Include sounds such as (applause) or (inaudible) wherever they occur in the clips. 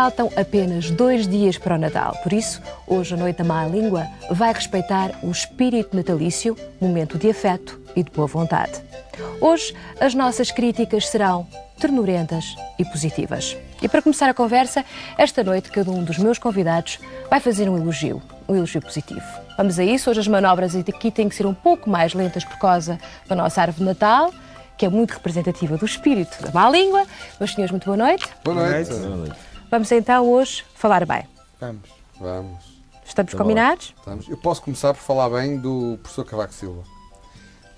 boa noite. Faltam apenas dois dias para o Natal, por isso, hoje a Noite da Má Língua vai respeitar o espírito natalício, momento de afeto e de boa vontade. Hoje, as nossas críticas serão ternurentas e positivas. E para começar a conversa, esta noite cada um dos meus convidados vai fazer um elogio, um elogio positivo. Vamos a isso, hoje as manobras aqui têm que ser um pouco mais lentas por causa da nossa árvore de Natal, que é muito representativa do espírito da má língua. Meus senhores, muito boa noite. Boa noite. Boa noite. Vamos então hoje falar bem. Vamos. Vamos. Estamos combinados? Estamos. Eu posso começar por falar bem do professor Cavaco Silva.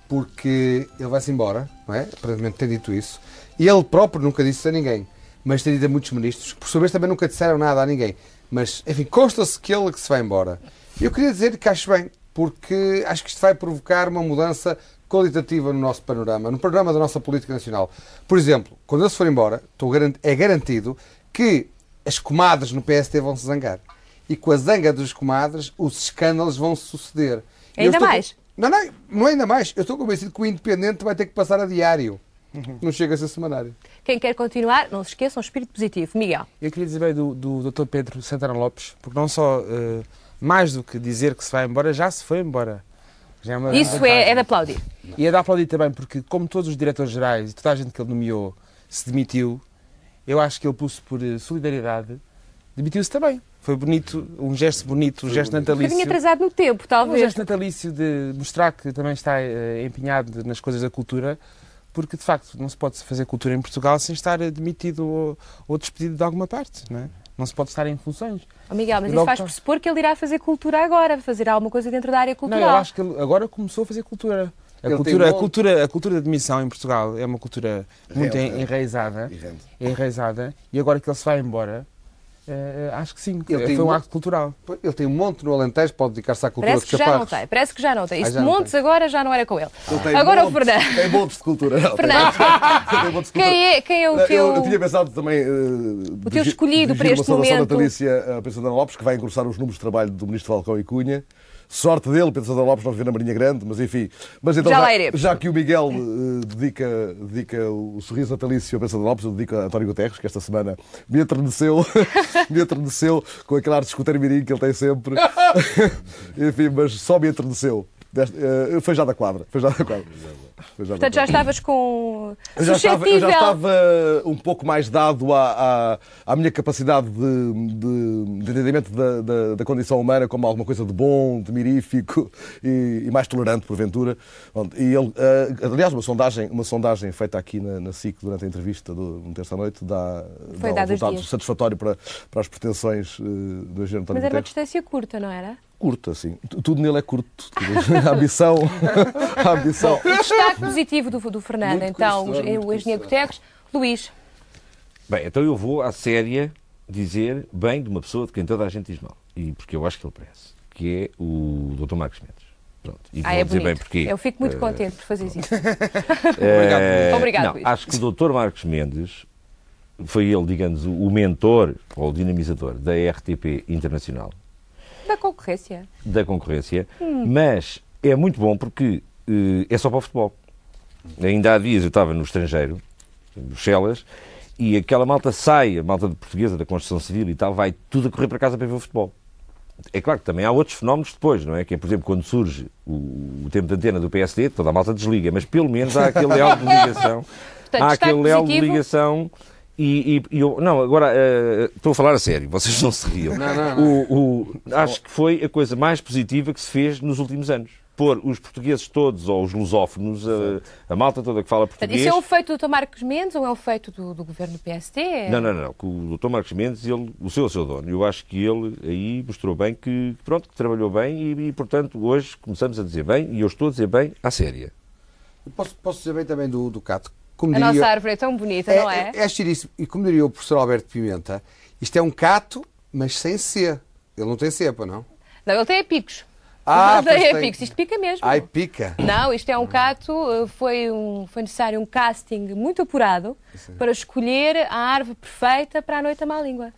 Porque ele vai-se embora, não é? Aparentemente tem dito isso. E ele próprio nunca disse a ninguém. Mas tem dito a muitos ministros, que por sua vez também nunca disseram nada a ninguém. Mas, enfim, consta-se que ele que se vai embora. Eu queria dizer que acho bem, porque acho que isto vai provocar uma mudança qualitativa no nosso panorama, no panorama da nossa política nacional. Por exemplo, quando ele se for embora, é garantido que as comadres no PSD vão se zangar. E com a zanga dos comadres, os escândalos vão se suceder. Ainda mais? Não, não, não é ainda mais. Eu estou convencido que o Independente vai ter que passar a diário. Não chega a ser semanário. Quem quer continuar, não se esqueçam, um espírito positivo. Miguel. Eu queria dizer bem do, do Dr. Pedro Santana Lopes, porque não só, uh, mais do que dizer que se vai embora, já se foi embora. É Isso é, é de aplaudir. E é de aplaudir também, porque como todos os diretores-gerais e toda a gente que ele nomeou se demitiu, eu acho que ele pôs por eh, solidariedade, demitiu-se também. Foi bonito, um gesto bonito, um gesto natalício. Um atrasado no tempo, talvez. Um gesto natalício de mostrar que também está uh, empenhado nas coisas da cultura, porque de facto não se pode fazer cultura em Portugal sem estar demitido ou, ou despedido de alguma parte, não é? Não se pode estar em funções. Oh, Miguel, mas isso faz pressupor que ele irá fazer cultura agora, fazer alguma coisa dentro da área cultural. Não, eu acho que ele agora começou a fazer cultura. A cultura, a, cultura, a cultura da demissão em Portugal é uma cultura muito enraizada, enraizada, e agora que ele se vai embora, Uh, acho que sim, ele foi um acto cultural. Ele tem um monte no Alentejo, pode dedicar-se à cultura Parece que já não tem, parece que já não tem. Isto ah, montes agora já não era com ele. ele agora montes, o Fernando. Tem montes de cultura. Não, (laughs) Fernando, (laughs) quem, é, quem é o teu... Eu, eu tinha pensado também... Uh, o teu escolhido para este momento. Uma natalícia a Lopes, que vai engrossar os números de trabalho do Ministro Falcão e Cunha. Sorte dele, Pedro Santana Lopes não viver na Marinha Grande, mas enfim. Mas então, já, já, já que o Miguel uh, dedica, dedica o sorriso natalício a Pedro Santana Lopes, eu dedico a António Guterres, que esta semana me entreneceu, (laughs) me entreneceu com aquele ar de escutar mirim que ele tem sempre. (laughs) (laughs) enfim, mas só me entreneceu. Uh, foi já da quadra. Foi já da quadra. Portanto, já estavas com. Eu já, estava, eu já estava um pouco mais dado à, à, à minha capacidade de, de, de entendimento da, da, da, condição humana como alguma coisa de bom, de mirífico e, e mais tolerante, porventura. E ele, uh, aliás, uma sondagem, uma sondagem feita aqui na, na SIC durante a entrevista do, no terça-noite dá, Foi dá um resultado satisfatório para, para as pretensões uh, do engenheiro António Mas era uma distância curta, não era? Curto, assim. Tudo nele é curto. A ambição. A ambição. O destaque positivo do, do Fernando, muito então, o engenheiro Guterres. Luís. Bem, então eu vou à séria dizer bem de uma pessoa de quem toda a gente diz mal. E porque eu acho que ele parece. Que é o Dr. Marcos Mendes. Pronto. E ah, é dizer bonito. bem porquê. Eu fico muito uh... contente por fazer isso. (laughs) uh... Obrigado, não, Luís. Acho que o Dr. Marcos Mendes foi ele, digamos, o mentor ou o dinamizador da RTP Internacional da concorrência. Da concorrência. Hum. Mas é muito bom porque uh, é só para o futebol. Ainda há dias eu estava no estrangeiro, em Bruxelas, e aquela malta sai, a malta portuguesa da construção civil e tal, vai tudo a correr para casa para ver o futebol. É claro que também há outros fenómenos depois, não é? Que é, por exemplo, quando surge o, o tempo de antena do PSD, toda a malta desliga, mas pelo menos há aquele elo de ligação. (laughs) Portanto, há aquele elo de ligação e, e, eu, não, agora uh, estou a falar a sério, vocês não se riam. Não, não, não. O, o, acho que foi a coisa mais positiva que se fez nos últimos anos. Pôr os portugueses todos, ou os lusófonos, a, a malta toda que fala português. Isso é um feito do Dr. Marcos Mendes ou é um feito do, do governo do PSD? Não, não, não. O Dr. Marcos Mendes, ele, o seu é o seu dono. Eu acho que ele aí mostrou bem que, pronto, que trabalhou bem e, e, portanto, hoje começamos a dizer bem, e eu estou a dizer bem à séria. Posso, posso dizer bem também do, do Cato, como a diria, nossa árvore é tão bonita, é, não é? É, é giríssimo. E como diria o professor Alberto Pimenta, isto é um cato, mas sem C. Ele não tem cepa, não? Não, ele tem picos. Ah, tem picos. Isto pica mesmo. Ai, pica. Não, isto é um cato, eh, foi, um, foi necessário um casting muito apurado Sim. para escolher a árvore perfeita para a noite da má língua.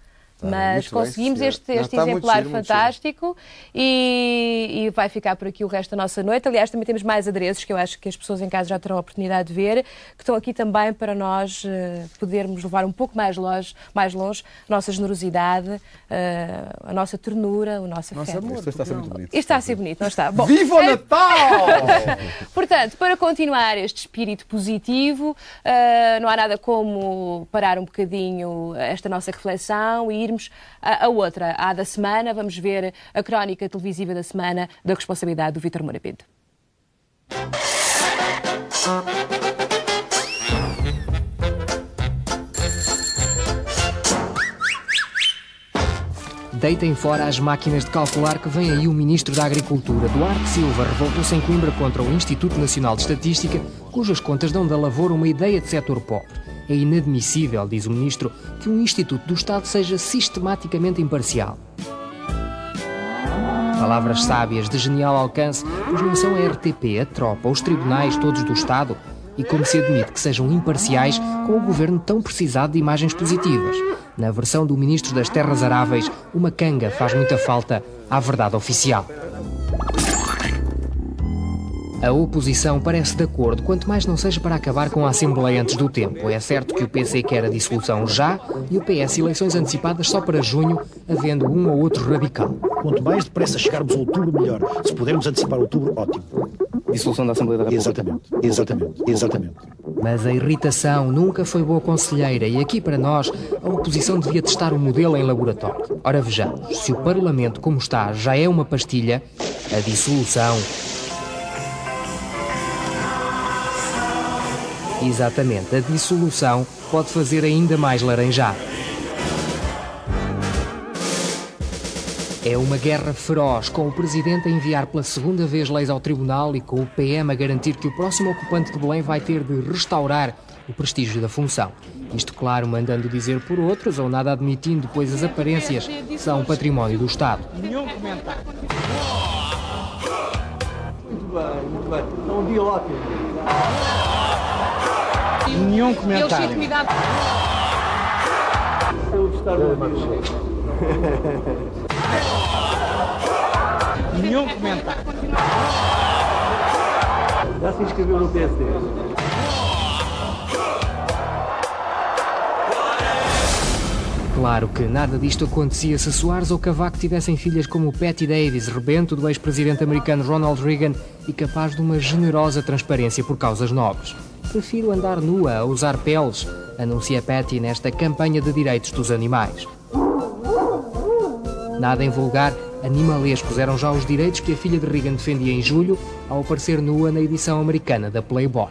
Mas conseguimos bem, este, este Não, exemplar giro, fantástico e, e, vai ficar por aqui o resto da nossa noite. Aliás, também temos mais adereços que eu acho que as pessoas em casa já terão a oportunidade de ver, que estão aqui também para nós uh, podermos levar um pouco mais longe, mais longe a nossa generosidade, uh, a nossa ternura, o nosso afeto. Amor, Isto está a ser muito bonito. Isto está a ser bonito, não está? Bom, Viva o é- Natal! (laughs) Portanto, para continuar este espírito positivo, uh, não há nada como parar um bocadinho esta nossa reflexão e a, a outra. À da semana, vamos ver a crónica televisiva da semana da responsabilidade do Vítor Moura Pinto. Deitem fora as máquinas de calcular que vem aí o Ministro da Agricultura. Duarte Silva revoltou-se em Coimbra contra o Instituto Nacional de Estatística, cujas contas dão da lavoura uma ideia de setor pobre. É inadmissível, diz o Ministro, que um Instituto do Estado seja sistematicamente imparcial. Palavras sábias de genial alcance, pois não são a RTP, a tropa, os tribunais todos do Estado, e como se admite que sejam imparciais com o governo tão precisado de imagens positivas. Na versão do Ministro das Terras Aráveis, uma canga faz muita falta à verdade oficial. A oposição parece de acordo, quanto mais não seja para acabar com a Assembleia antes do tempo. É certo que o PC quer a dissolução já e o PS eleições antecipadas só para junho, havendo um ou outro radical. Quanto mais depressa chegarmos a outubro, melhor. Se pudermos antecipar outubro, ótimo. Dissolução da Assembleia da República. Exatamente, exatamente, exatamente. Mas a irritação nunca foi boa conselheira e aqui para nós a oposição devia testar o modelo em laboratório. Ora vejamos, se o Parlamento como está já é uma pastilha, a dissolução Exatamente, a dissolução pode fazer ainda mais laranjado. É uma guerra feroz, com o Presidente a enviar pela segunda vez leis ao Tribunal e com o PM a garantir que o próximo ocupante de Belém vai ter de restaurar o prestígio da função. Isto, claro, mandando dizer por outros ou nada admitindo, pois as aparências são património do Estado. Nenhum comentário. Muito bem, muito bem. É um dia ótimo. Nenhum comentário. Cuidado. Eu gostar (laughs) Nenhum comentário. Já se inscreveu no PSD? Claro que nada disto acontecia se Soares ou Cavaco tivessem filhas como Patty Davis, rebento do ex-presidente americano Ronald Reagan e capaz de uma generosa transparência por causas nobres. Prefiro andar nua a usar peles, anuncia Patty nesta campanha de direitos dos animais. Nada em vulgar, animalescos eram já os direitos que a filha de Reagan defendia em julho ao aparecer nua na edição americana da Playboy.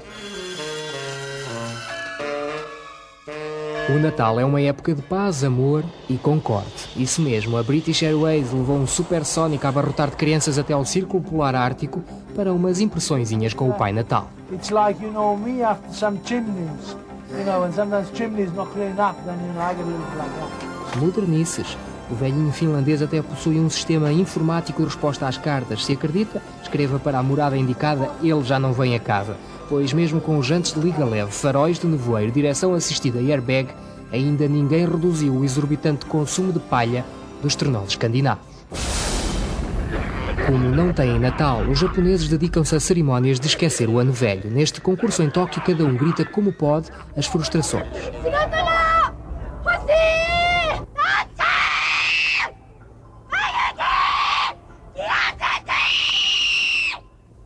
O Natal é uma época de paz, amor e concorde. Isso mesmo, a British Airways levou um supersónico a abarrotar de crianças até ao Círculo Polar Ártico para umas impressõezinhas com o Pai Natal. It's like, you know, me after some chimneys. You know, and sometimes chimneys not clean up, then you know, I get a little like that. Modernices. O velhinho finlandês até possui um sistema informático de resposta às cartas. Se acredita, escreva para a morada indicada, ele já não vem a casa pois mesmo com jantes de liga leve, faróis de nevoeiro, direção assistida e airbag, ainda ninguém reduziu o exorbitante consumo de palha dos trenós escandinavos. Como não têm Natal, os japoneses dedicam-se a cerimónias de esquecer o ano velho. Neste concurso em Tóquio, cada um grita como pode as frustrações.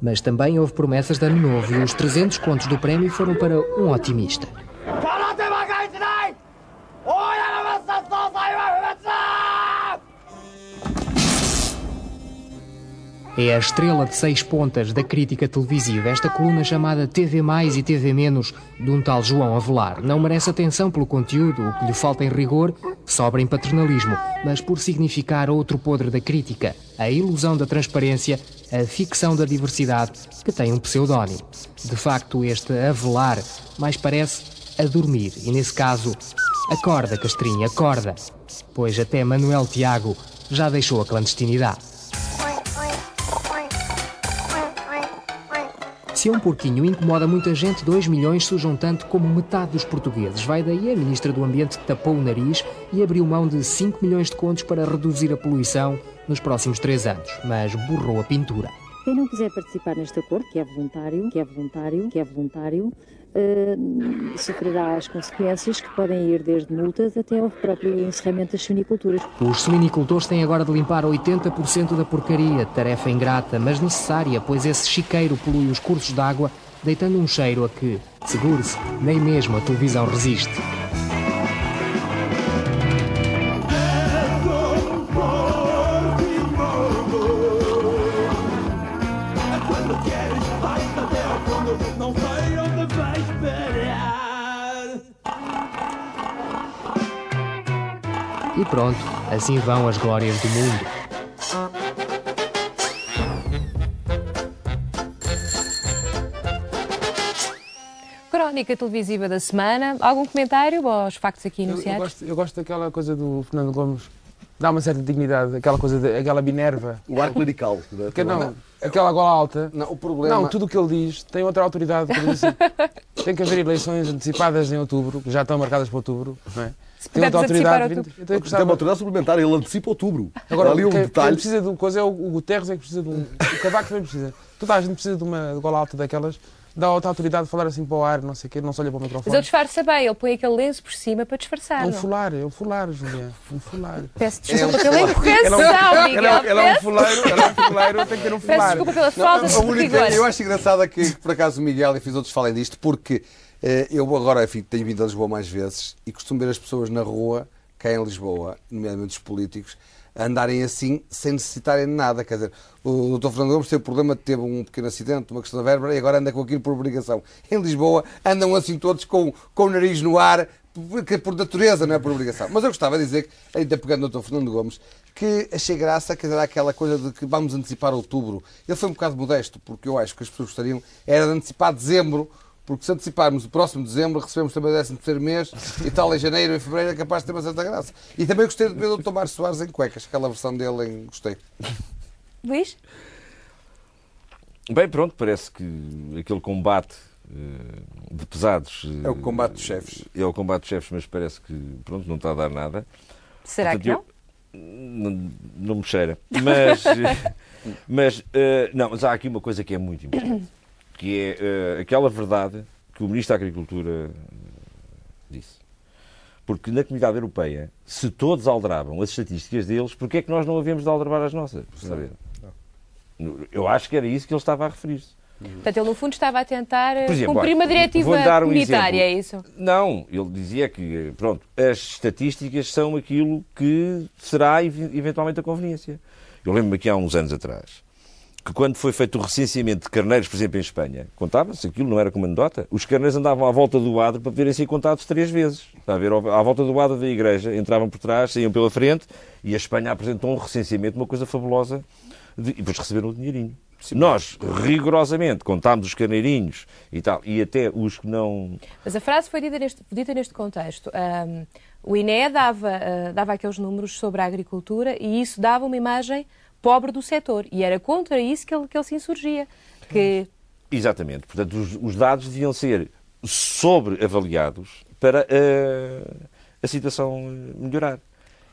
Mas também houve promessas de ano novo e os 300 contos do prémio foram para um otimista. É a estrela de seis pontas da crítica televisiva, esta coluna chamada TV Mais e TV Menos, de um tal João Avelar. Não merece atenção pelo conteúdo, o que lhe falta em rigor sobra em paternalismo, mas por significar outro podre da crítica, a ilusão da transparência, a ficção da diversidade, que tem um pseudónimo. De facto, este Avelar mais parece a dormir, e nesse caso, acorda, Castrinha, acorda, pois até Manuel Tiago já deixou a clandestinidade. Se Se um porquinho incomoda muita gente, 2 milhões sujam tanto como metade dos portugueses. Vai daí a Ministra do Ambiente tapou o nariz e abriu mão de 5 milhões de contos para reduzir a poluição nos próximos 3 anos, mas borrou a pintura. Quem não quiser participar neste acordo, que é voluntário, que é voluntário, que é voluntário, uh, sofrerá as consequências que podem ir desde multas até ao próprio encerramento das suiniculturas. Os suinicultores têm agora de limpar 80% da porcaria, tarefa ingrata, mas necessária, pois esse chiqueiro polui os cursos de água, deitando um cheiro a que, segure-se, nem mesmo a televisão resiste. Pronto, assim vão as glórias do mundo. Crónica televisiva da semana. Algum comentário aos factos aqui enunciados? Eu, eu, gosto, eu gosto daquela coisa do Fernando Gomes. Dá uma certa dignidade, aquela coisa, de, aquela binerva. O ar clerical. Que, não, aquela gola alta. Não, o problema... Não, tudo o que ele diz tem outra autoridade. Assim, tem que haver eleições antecipadas em outubro, que já estão marcadas para outubro, não é? Se tem outra autoridade. Vindo, tem uma autoridade suplementar, ele antecipa outubro. Agora, ali um quem, detalhe. Quem precisa de uma coisa é o, o Guterres, é que precisa de um. O Cavaco também precisa. Toda a gente precisa de uma gola alta daquelas dá outra autoridade de falar assim para o ar, não sei o quê, não se olha para o microfone. Mas ele disfarça bem, ele põe aquele lenço por cima para disfarçar. É um fular, é um fular, Julia. Um fular. Peço desculpa pela incorreção, Miguel. Ela é um fuleiro, ela é um fuleiro, tem que ter um fular. Peço desculpa pela falta de rigor. Eu acho engraçado que, por acaso, o Miguel e fiz outros falem disto, porque eu agora, enfim, tenho vindo a Lisboa mais vezes e costumo ver as pessoas na rua cá em Lisboa, nomeadamente os políticos, andarem assim sem necessitarem de nada. Quer dizer, o Dr. Fernando Gomes teve problema de ter um pequeno acidente, uma questão da vértebra, e agora anda com aquilo por obrigação. Em Lisboa andam assim todos com, com o nariz no ar, por natureza, não é por obrigação. Mas eu gostava de dizer, que, ainda pegando o Dr. Fernando Gomes, que achei graça, quer dizer, aquela coisa de que vamos antecipar outubro. Ele foi um bocado modesto, porque eu acho que as pessoas gostariam era de antecipar dezembro porque se anteciparmos o próximo dezembro, recebemos também o 13 terceiro mês e tal em janeiro e fevereiro é capaz de ter uma certa graça. E também gostei de ver o Tomás Soares em cuecas, aquela versão dele em gostei. Luís? Bem, pronto, parece que aquele combate uh, de pesados. Uh, é o combate dos chefes. É o combate dos chefes, mas parece que pronto, não está a dar nada. Será Portanto, que não? Não? Não me cheira. Mas, (laughs) mas, uh, não, mas há aqui uma coisa que é muito importante (coughs) que é uh, aquela verdade que o Ministro da Agricultura disse. Porque na comunidade europeia, se todos aldrabam as estatísticas deles, porquê é que nós não havemos de aldrabar as nossas? Saber? Eu acho que era isso que ele estava a referir-se. Portanto, ele no fundo estava a tentar eh, exemplo, cumprir uma diretiva um comunitária, é isso? Não, ele dizia que, pronto, as estatísticas são aquilo que será eventualmente a conveniência. Eu lembro-me aqui há uns anos atrás, que quando foi feito o recenseamento de carneiros, por exemplo, em Espanha, contava-se aquilo, não era como anedota, os carneiros andavam à volta do adro para poderem ser contados três vezes. Está a ver? À volta do adro da igreja, entravam por trás, saíam pela frente, e a Espanha apresentou um recenseamento, uma coisa fabulosa, de... e depois receberam o dinheirinho. Sim, Nós, rigorosamente, contámos os carneirinhos e tal, e até os que não. Mas a frase foi dita neste, dita neste contexto. Um, o INE dava, uh, dava aqueles números sobre a agricultura e isso dava uma imagem pobre do setor. E era contra isso que ele, que ele se insurgia. Que... Exatamente. Portanto, os, os dados deviam ser sobreavaliados para uh, a situação melhorar.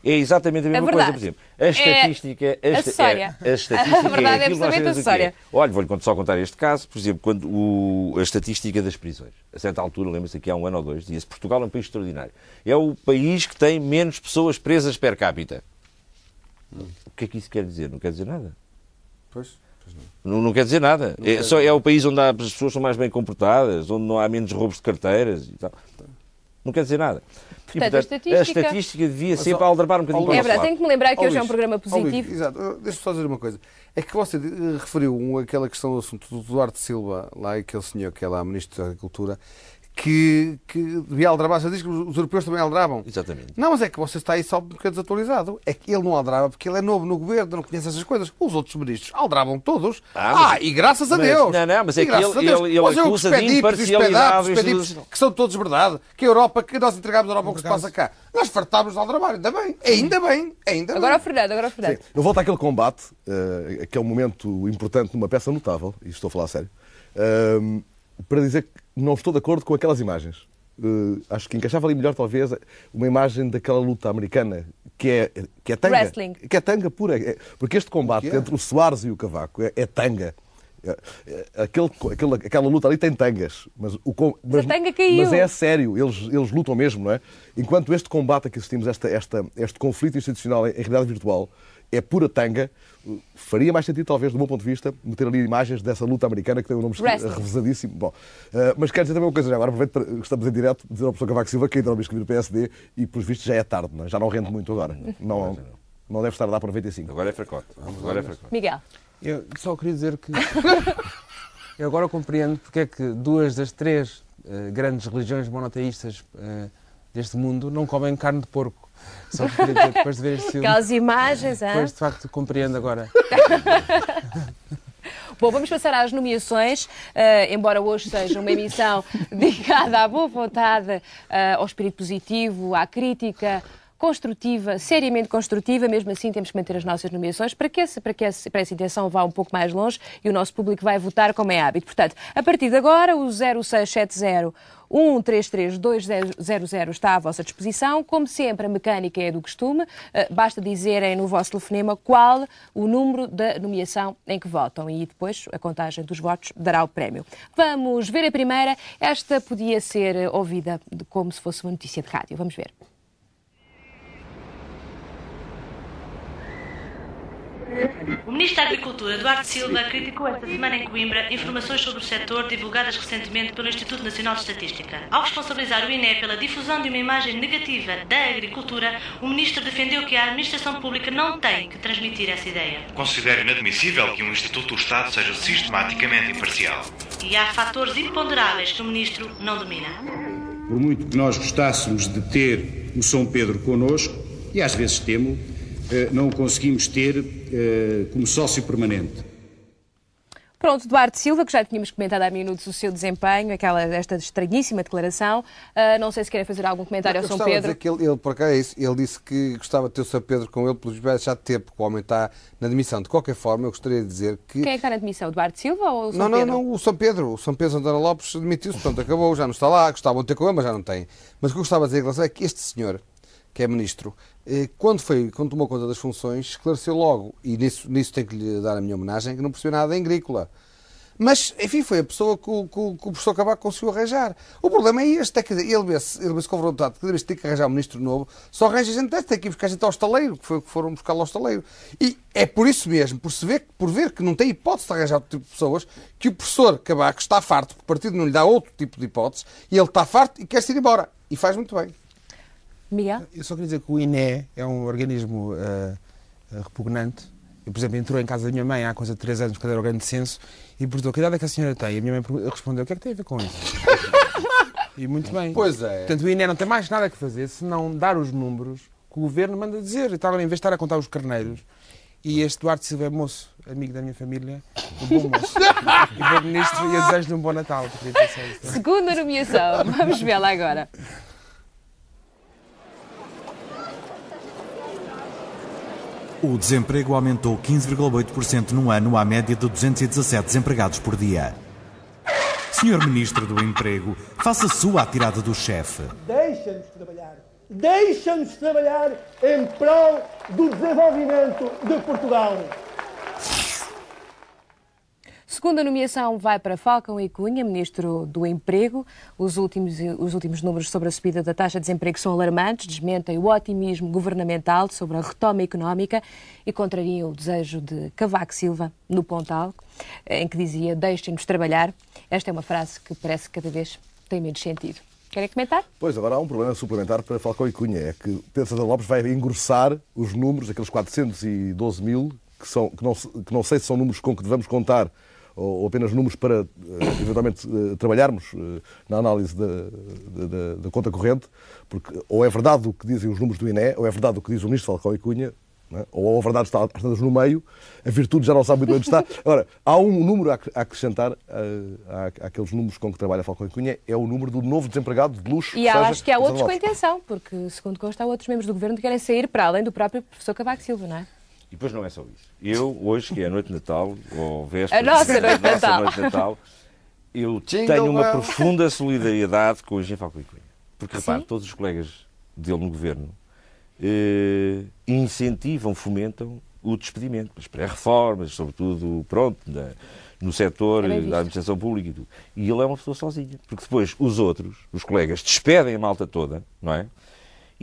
É exatamente a mesma coisa, por exemplo. A estatística. É a, acessória. É, a estatística (laughs) a verdade é, é absolutamente acessória. É. Olha, vou-lhe só contar este caso, por exemplo, quando o, a estatística das prisões. A certa altura, lembra-se aqui há um ano ou dois, dizia-se Portugal é um país extraordinário. É o país que tem menos pessoas presas per capita. O que é que isso quer dizer? Não quer dizer nada. Pois. Não. Não, não, quer dizer nada. É, só, é o país onde as pessoas são mais bem comportadas, onde não há menos roubos de carteiras e tal. Não quer dizer nada. Portanto, e, portanto a, estatística... a, estatística... devia sempre Mas, aldrabar um bocadinho É verdade, tenho que me lembrar que hoje Luís, é um programa positivo. Luís, exato. Deixa-me só dizer uma coisa. É que você referiu aquela questão do assunto do Duarte Silva, lá aquele senhor que é lá Ministro da Agricultura, que, que devia aldrabar. Você diz que os europeus também aldrabam. Exatamente. Não, mas é que você está aí só um bocadinho desatualizado. É que ele não aldraba porque ele é novo no governo, não conhece essas coisas. Os outros ministros aldrabam todos. Ah, ah e graças a mas, Deus. Não, não, mas é que ele, ele, ele acusa de imparcialidade. Os que são todos verdade. Que a Europa, que nós entregamos a Europa o que se passa cá. Nós fartámos de aldrabar, ainda bem. Ainda bem, ainda agora bem. O Fernando, agora o Fernando. Sim. Eu volto àquele combate, uh, que é um momento importante numa peça notável, e estou a falar a sério, uh, para dizer que não estou de acordo com aquelas imagens. Uh, acho que encaixava ali melhor, talvez, uma imagem daquela luta americana que é, que é tanga. Wrestling. Que é tanga pura. É, porque este combate é? entre o Soares e o Cavaco é, é tanga. É, é, aquele, aquele, aquela luta ali tem tangas, mas, o, mas, mas, mas é sério, eles, eles lutam mesmo, não é? Enquanto este combate a que assistimos, esta, esta, este conflito institucional em, em realidade virtual, é pura tanga, faria mais sentido, talvez, do meu ponto de vista, meter ali imagens dessa luta americana que tem um nome revesadíssimo. Bom, uh, mas quero dizer também uma coisa, já agora aproveito para, estamos em direto, dizer ao professor Cavaco Silva que ainda não me inscrevi no PSD e, pelos vistos, já é tarde, não é? já não rende muito agora. Não, não deve estar a dar para 95. Agora é fracote. Agora é fracote. Miguel. Eu só queria dizer que (laughs) eu agora compreendo porque é que duas das três uh, grandes religiões monoteístas uh, deste mundo não comem carne de porco. Só dizer, depois de ver este filme. Aquelas imagens, Depois, de facto, compreendo agora. (laughs) Bom, vamos passar às nomeações, uh, embora hoje seja uma emissão (laughs) dedicada à boa vontade, uh, ao espírito positivo, à crítica construtiva, seriamente construtiva, mesmo assim temos que manter as nossas nomeações para que, esse, para, que esse, para essa intenção vá um pouco mais longe e o nosso público vai votar como é hábito. Portanto, a partir de agora, o 0670 133-200 está à vossa disposição. Como sempre, a mecânica é do costume. Eh, basta dizerem no vosso telefonema qual o número da nomeação em que votam e depois a contagem dos votos dará o prémio. Vamos ver a primeira. Esta podia ser ouvida como se fosse uma notícia de rádio. Vamos ver. O Ministro da Agricultura, Eduardo Silva, criticou esta semana em Coimbra informações sobre o setor divulgadas recentemente pelo Instituto Nacional de Estatística. Ao responsabilizar o INE pela difusão de uma imagem negativa da agricultura, o Ministro defendeu que a administração pública não tem que transmitir essa ideia. Considero inadmissível que um Instituto do Estado seja sistematicamente imparcial. E há fatores imponderáveis que o Ministro não domina. Por muito que nós gostássemos de ter o São Pedro connosco, e às vezes temo, não o conseguimos ter eh, como sócio permanente. Pronto, Duarte Silva, que já tínhamos comentado há minutos o seu desempenho, aquela, esta estranhíssima declaração. Uh, não sei se querem fazer algum comentário ao São Pedro. Dizer que ele, ele, por cá é isso, ele disse que gostava de ter o São Pedro com ele, pelos vezes já teve, porque o homem está na admissão. De qualquer forma, eu gostaria de dizer que. Quem é que está na admissão? Duarte Silva ou o São não, Pedro? Não, não, o São Pedro. O São Pedro Santana Lopes demitiu-se, portanto acabou, já não está lá. Gostavam de ter com ele, mas já não tem. Mas o que eu gostava de dizer em relação é que este senhor, que é ministro, eh, quando, foi, quando tomou conta das funções, esclareceu logo, e nisso, nisso tenho que lhe dar a minha homenagem, que não percebeu nada em agrícola. Mas, enfim, foi a pessoa que o, que, o professor Cavaco conseguiu arranjar. O problema é este, é que ele vê-se vê confrontado, cada vez que tem que arranjar um ministro novo, só arranja gente desta, tem que ir buscar gente ao estaleiro, que foi o que foram buscar ao estaleiro. E é por isso mesmo, por, se ver, por ver que não tem hipótese de arranjar outro tipo de pessoas, que o professor Cavaco está farto, porque o partido não lhe dá outro tipo de hipótese, e ele está farto e quer-se ir embora. E faz muito bem. Miguel? Eu só queria dizer que o INE é um organismo uh, repugnante. Eu, por exemplo, entrou em casa da minha mãe há coisa de 3 anos, quando era o grande censo, e perguntou que idade é que a senhora tem. E a minha mãe respondeu: o que é que tem a ver com isso? (laughs) e muito bem. Pois é. Portanto, o INE não tem mais nada que fazer se não dar os números que o governo manda dizer. E tal, em vez de estar a contar os carneiros, e este Duarte Silva é moço, amigo da minha família, um bom moço. e bom ministro, e eu desejo-lhe um bom Natal. Segunda nomeação. Vamos vê-la agora. O desemprego aumentou 15,8% no ano à média de 217 desempregados por dia. Senhor Ministro do Emprego, faça sua a tirada do chefe. Deixa-nos trabalhar. Deixa-nos trabalhar em prol do desenvolvimento de Portugal. Segunda nomeação vai para Falcão e Cunha, Ministro do Emprego. Os últimos, os últimos números sobre a subida da taxa de desemprego são alarmantes, desmentem o otimismo governamental sobre a retoma económica e contrariam o desejo de Cavaco Silva no Pontal, em que dizia deixem-nos trabalhar. Esta é uma frase que parece que cada vez tem menos sentido. Querem comentar? Pois, agora há um problema suplementar para Falcão e Cunha. É que Pedro Santana Lopes vai engrossar os números, aqueles 412 mil, que, são, que, não, que não sei se são números com que devemos contar ou apenas números para uh, eventualmente uh, trabalharmos uh, na análise da, da, da, conta corrente, porque ou é verdade o que dizem os números do INE, ou é verdade o que diz o Ministro Falcão e Cunha, é? ou a verdade está às no meio, a virtude já não sabe muito bem onde está. (laughs) Agora, há um número a acrescentar uh, àqueles números com que trabalha Falcão e Cunha, é o número do novo desempregado de luxo. E acho que há outros com intenção, porque, segundo consta, há outros membros do governo que querem sair para além do próprio professor Cavaco Silva, não é? E depois não é só isso. Eu, hoje, que é a noite de Natal, ou véspera, a nossa noite de Natal, noite de Natal eu (laughs) tenho uma profunda solidariedade com o Engenheiro Falcão e Cunha. Porque, repare, todos os colegas dele no governo eh, incentivam, fomentam o despedimento, as pré-reformas, sobretudo, pronto, na, no setor é da administração pública e tudo. E ele é uma pessoa sozinha, porque depois os outros, os colegas, despedem a malta toda, não é?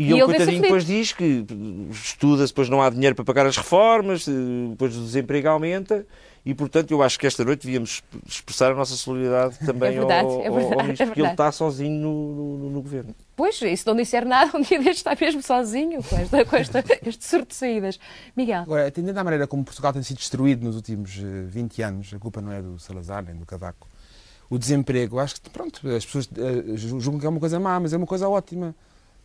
E, e ele, coitadinho, depois diz que estuda-se, depois não há dinheiro para pagar as reformas, eh, depois o desemprego aumenta e, portanto, eu acho que esta noite devíamos expressar a nossa solidariedade também é verdade, ao, é verdade, ao Ministro, é porque ele está sozinho no, no, no, Governo. Pois, e se não disser nada, (laughs) um dia deste está mesmo sozinho com, esta, com esta, (laughs) este surto de saídas. Miguel. Agora, atendendo à maneira como Portugal tem sido destruído nos últimos 20 eh, anos, a culpa não é do Salazar nem do Cavaco, o desemprego, acho que, pronto, as pessoas uh, julgam que é uma coisa má, mas é uma coisa ótima.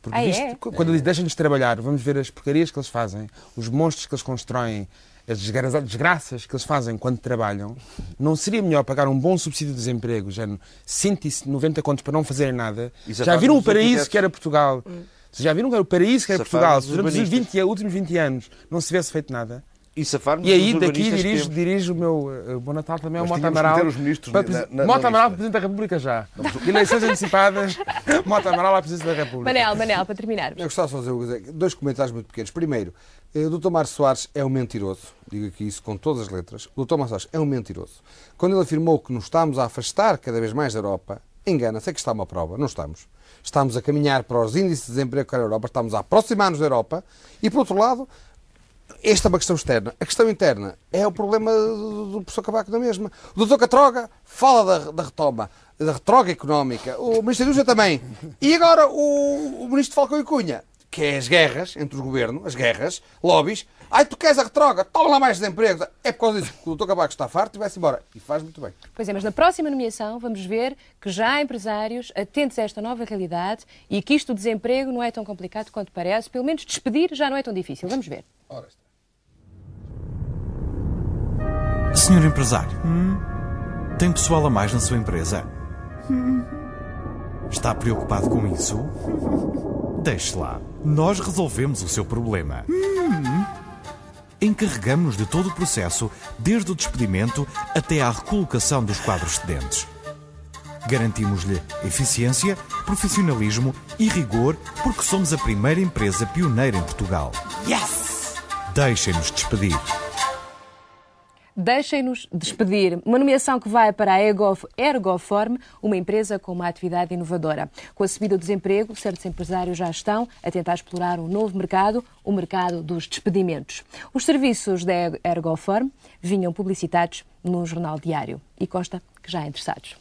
Porque ah, visto, é? quando eles deixam-lhes trabalhar, vamos ver as porcarias que eles fazem, os monstros que eles constroem, as desgraças que eles fazem quando trabalham, não seria melhor pagar um bom subsídio de desemprego, já 190 contos para não fazerem nada? Já viram o paraíso que era Portugal? Hum. Já viram o paraíso que era Portugal? Se durante os 20, últimos 20 anos não se tivesse feito nada? E, e aí daqui dirijo, dirijo o meu uh, Bom Natal também ao Mota Amaral. Os ministros para, na, na, Mota Amaral para Presidente da República já. Eleições antecipadas, (laughs) Mota Amaral à Presidência da República. Manel, Manel, para terminar. Eu gostava de fazer dois comentários muito pequenos. Primeiro, eh, o Dr. Mário Soares é um mentiroso. Digo aqui isso com todas as letras. O Dr. Mário Soares é um mentiroso. Quando ele afirmou que nos estamos a afastar cada vez mais da Europa, engana-se, é que está uma prova. Não estamos. Estamos a caminhar para os índices de desemprego que a Europa, estamos a aproximar-nos da Europa e, por outro lado, esta é uma questão externa. A questão interna é o problema do professor Cavaco da mesma. O doutor Catroga fala da, da retoma, da retroga económica. O Ministro da Indústria também. E agora o, o Ministro Falcão e Cunha, que é as guerras entre os governos, as guerras, lobbies. Ai, tu queres a retroga, toma lá mais desemprego. É por causa disso que o doutor Cavaco está farto e vai-se embora. E faz muito bem. Pois é, mas na próxima nomeação vamos ver que já há empresários atentos a esta nova realidade e que isto do desemprego não é tão complicado quanto parece. Pelo menos despedir já não é tão difícil. Vamos ver. Ora está. Senhor empresário, hum? tem pessoal a mais na sua empresa? Hum. Está preocupado com isso? Deixe lá. Nós resolvemos o seu problema. Hum. Encarregamos-nos de todo o processo, desde o despedimento até à recolocação dos quadros cedentes. Garantimos-lhe eficiência, profissionalismo e rigor, porque somos a primeira empresa pioneira em Portugal. Yes! Deixem-nos despedir. Deixem-nos despedir. Uma nomeação que vai para a Ergoform, uma empresa com uma atividade inovadora. Com a subida do desemprego, certos empresários já estão a tentar explorar um novo mercado, o mercado dos despedimentos. Os serviços da Ergoform vinham publicitados no Jornal Diário e consta que já interessados.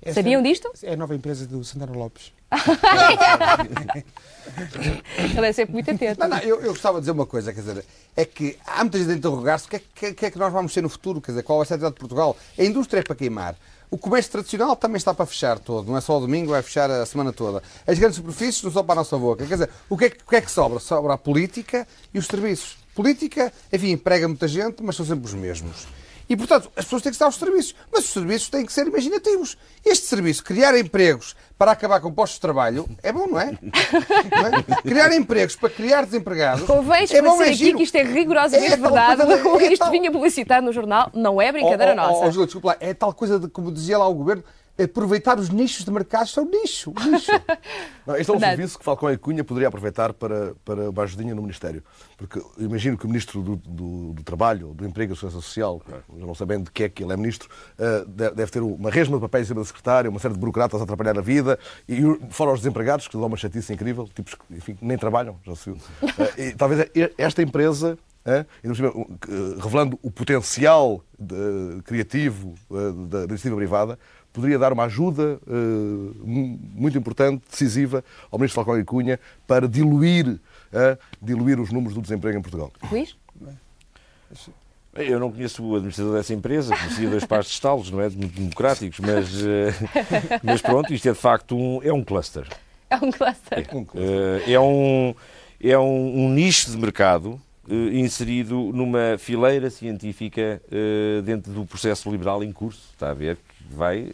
Essa Sabiam disto? É a nova empresa do Santana Lopes. (laughs) Ele é sempre muito atento. Não, não, eu, eu, gostava de dizer uma coisa, quer dizer, é que há muita gente a interrogar-se o que, é, que, que, é que nós vamos ser no futuro, quer dizer, qual vai ser a atividade de Portugal. A indústria é para queimar. O comércio tradicional também está para fechar todo, não é só o domingo, vai fechar a semana toda. As grandes superfícies não são para a nossa boca. Quer dizer, o que é, o que, é que sobra? Sobra a política e os serviços. Política, enfim, emprega muita gente, mas são sempre os mesmos. E, portanto, as pessoas têm que estar aos serviços. Mas os serviços têm que ser imaginativos. Este serviço, criar empregos para acabar com postos de trabalho, é bom, não é? Não é? Criar empregos para criar desempregados. Convém é bom, é aqui que isto é rigorosamente é verdade. (laughs) É isto tal... vinha publicitado no jornal, não é brincadeira oh, oh, nossa. Oh, oh, desculpa lá, é tal coisa de, como dizia lá o governo, aproveitar os nichos de mercado são nicho. nicho. (laughs) Não, este é um Verdade. serviço que Falcão e Cunha poderia aproveitar para, para uma ajudinha no Ministério. Porque imagino que o Ministro do, do, do Trabalho, do Emprego e da Segurança Social, não bem de que é que ele é Ministro, uh, deve ter uma resma de papéis em cima da secretária, uma série de burocratas a atrapalhar a vida, e fora os desempregados, que dão uma chatice incrível, tipos que enfim, nem trabalham, já se viu. Uh, (laughs) e, talvez esta empresa revelando o potencial de, criativo da, da iniciativa privada, poderia dar uma ajuda uh, muito importante, decisiva, ao Ministro Falcão e Cunha para diluir, uh, diluir os números do desemprego em Portugal. Luís? Eu não conheço o administrador dessa empresa, conhecia dois pares de estalos, não é? Muito democráticos, mas, uh, mas pronto, isto é de facto um, é um cluster. É um cluster. É, uh, é um, é um, um, nicho de mercado uh, inserido numa fileira científica dentro do processo liberal em curso, está a ver? Que vai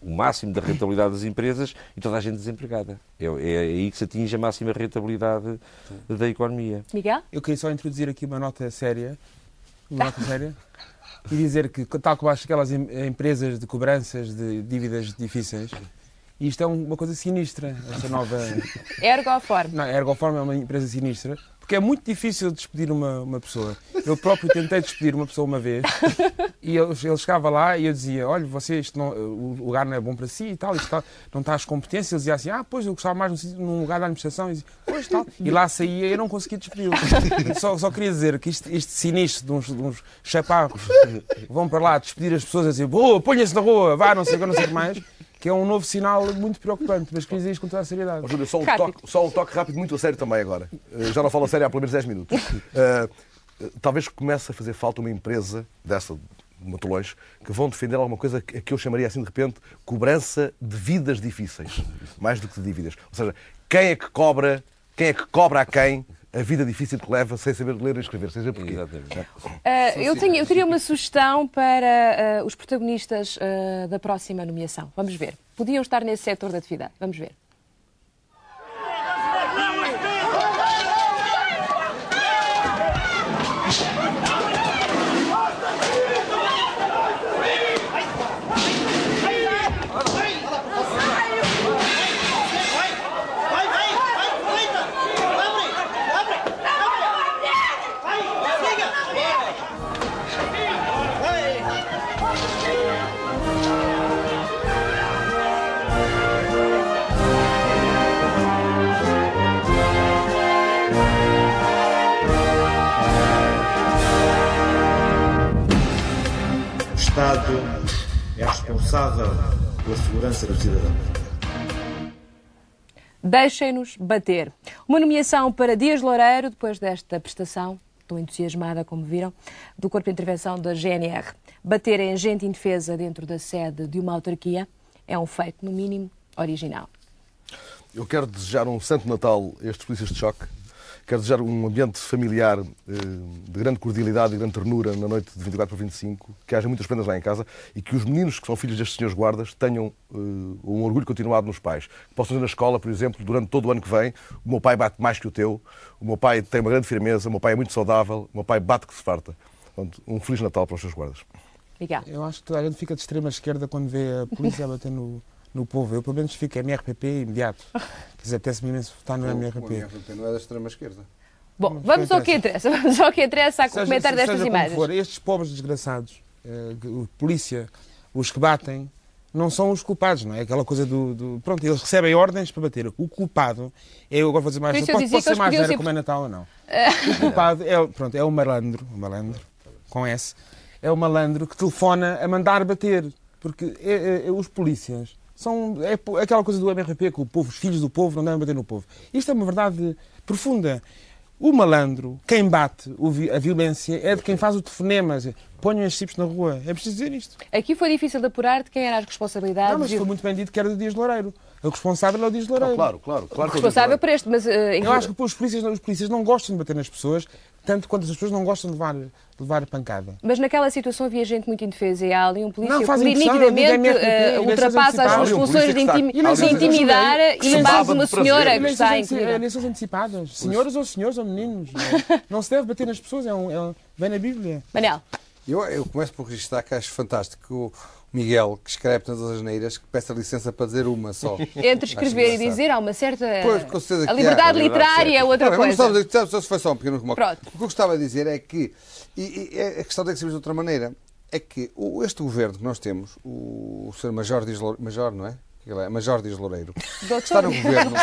o máximo da rentabilidade das empresas e toda a gente desempregada. É, é aí que se atinge a máxima rentabilidade da economia. Miguel? Eu queria só introduzir aqui uma nota séria, uma nota séria, e dizer que, tal como acho aquelas empresas de cobranças de dívidas difíceis, isto é uma coisa sinistra, esta nova... (laughs) Ergoform. Não, Ergoform é uma empresa sinistra, porque é muito difícil despedir uma, uma pessoa. Eu próprio tentei despedir uma pessoa uma vez (laughs) e ele, ele chegava lá e eu dizia: Olha, você, isto não, o lugar não é bom para si e tal, está, não está às competências. Ele dizia assim: Ah, pois eu gostava mais num lugar da administração. E, dizia, pois, tal. e lá saía e eu não conseguia despedi-lo. Só, só queria dizer que isto, isto sinistro de uns, de uns chaparros vão para lá despedir as pessoas a dizer: Boa, ponha-se na rua, vá, não sei o que, não sei o que mais que é um novo sinal muito preocupante, mas queria dizer isto com toda a seriedade. Oh, Júlio, só um, toque, só um toque rápido, muito a sério também agora. Uh, já não falo a sério há pelo menos 10 minutos. Uh, (laughs) talvez comece a fazer falta uma empresa dessa, de Matolões, que vão defender alguma coisa que eu chamaria assim de repente cobrança de vidas difíceis, mais do que de dívidas. Ou seja, quem é que cobra, quem é que cobra a quem a vida difícil que leva sem saber ler e escrever, seja porquê. Uh, eu, tenho, eu teria uma sugestão para uh, os protagonistas uh, da próxima nomeação. Vamos ver. Podiam estar nesse setor de atividade. Vamos ver. Cidadãos. Deixem-nos bater. Uma nomeação para Dias Loureiro, depois desta prestação, tão entusiasmada como viram, do Corpo de Intervenção da GNR. Bater em gente indefesa dentro da sede de uma autarquia é um feito, no mínimo, original. Eu quero desejar um Santo Natal a estes polícias de choque Quero desejar um ambiente familiar eh, de grande cordialidade e grande ternura na noite de 24 para 25, que haja muitas prendas lá em casa e que os meninos que são filhos destes senhores guardas tenham uh, um orgulho continuado nos pais. Que possam dizer na escola, por exemplo, durante todo o ano que vem, o meu pai bate mais que o teu, o meu pai tem uma grande firmeza, o meu pai é muito saudável, o meu pai bate que se farta. Portanto, um Feliz Natal para os seus guardas. Obrigado. Eu acho que toda a gente fica de extrema esquerda quando vê a polícia bater no, no povo. Eu, pelo menos, fico MRPP imediato. (laughs) Quer dizer, apetece-me imenso votar no MRPP. O MRPP não é da extrema esquerda. Bom, vamos ao que interessa. (laughs) Vamos ao que interessa, a seja, comentário destas seja imagens. For, estes pobres desgraçados, uh, polícia, os que batem, não são os culpados, não é? Aquela coisa do, do, Pronto, eles recebem ordens para bater. O culpado é. Eu agora vou dizer mais. Posso, posso ser mais ser... como é Natal ou não? (laughs) o culpado é, pronto, é o malandro, o malandro, com S, é o malandro que telefona a mandar bater. Porque é, é, é os polícias são. É aquela coisa do MRP que o povo, os filhos do povo não devem bater no povo. Isto é uma verdade profunda. O malandro, quem bate a violência, é de quem faz o telefonema. Ponham estes tipos na rua. É preciso dizer isto. Aqui foi difícil de apurar de quem era as responsabilidades. Não, mas foi muito bem dito que era do Dias Loureiro. O responsável é o Dias Loureiro. claro, claro. claro o responsável por este, mas... Uh, Eu acho que pô, os, polícias, os polícias não gostam de bater nas pessoas, tanto quanto as pessoas não gostam de levar, de levar pancada. Mas naquela situação havia gente muito indefesa e há ali um polícia não, que nitidamente uh, ultrapassa as suas funções de, intim de intimidar e base uma senhora que está em Eleições antecipadas. Senhoras ou senhores ou meninos. (laughs) Não se deve bater nas pessoas, é um, é um, vem na Bíblia. Manel. Eu, eu começo por registrar que acho fantástico Miguel, que escreve tantas asneiras, que peça licença para dizer uma só. (laughs) Entre escrever e dizer, há uma certa. Pois, a liberdade há, literária é outra coisa. Só, só, foi só um pequeno Pronto. O que eu gostava de dizer é que. E, e, a questão tem que ser de outra maneira. É que o, este governo que nós temos, o, o Sr. Major Dias Major, não é? é Major Dias Loureiro, está no governo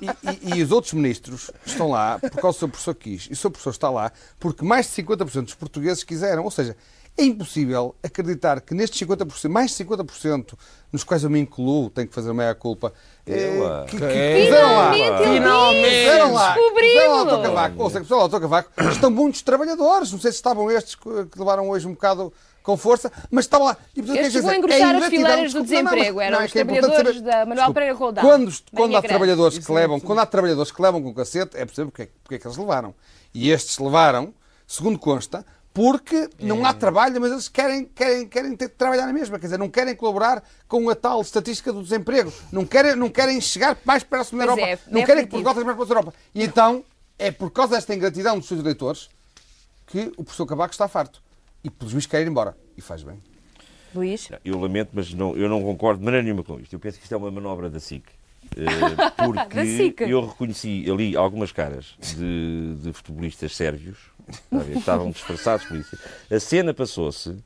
e, e, e, os outros ministros estão lá porque o seu professor quis. E o seu professor está lá porque mais de 50% dos portugueses quiseram. Ou seja, É impossível acreditar que nestes 50%, mais de 50%, nos quais eu me incluo, tenho que fazer meia-culpa, é, que, que, É. fizeram lá. Finalmente. Fizeram lá. Fizeram lá ao Cavaco. Ou seja, pessoal, ao Cavaco, (coughs) estão muitos trabalhadores. Não sei se estavam estes que que levaram hoje um bocado com força, mas estavam lá. E, portanto, Estes vão dizer, engrossar é as fileiras do desculpe, não, desemprego. Eram não, é os que é importante trabalhadores saber- da Manuel. Pereira Roldão. Quando, quando há trabalhadores que é levam, muito quando há trabalhadores que levam com cacete, é perceber porque, é- porque é que eles levaram. E estes levaram, segundo consta, porque não há trabalho, mas eles querem, querem, querem ter de trabalhar na mesma. Quer dizer, não querem colaborar com a tal estatística do desemprego. Não querem, não querem chegar mais próximo da Europa. é, não é querem que. Portugal esteja mais próximo da Europa. E então, é por causa desta ingratidão dos seus eleitores que o professor Cavaco está farto. E, pelos vistos, quer ir embora. E faz bem. Luís? Eu lamento, mas não, eu não concordo de maneira nenhuma com isto. Eu penso que isto é uma manobra da SIC. Eh, (laughs) porque eu reconheci ali algumas caras de, de futebolistas sérvios ver, que estavam disfarçados por isso. A cena passou-se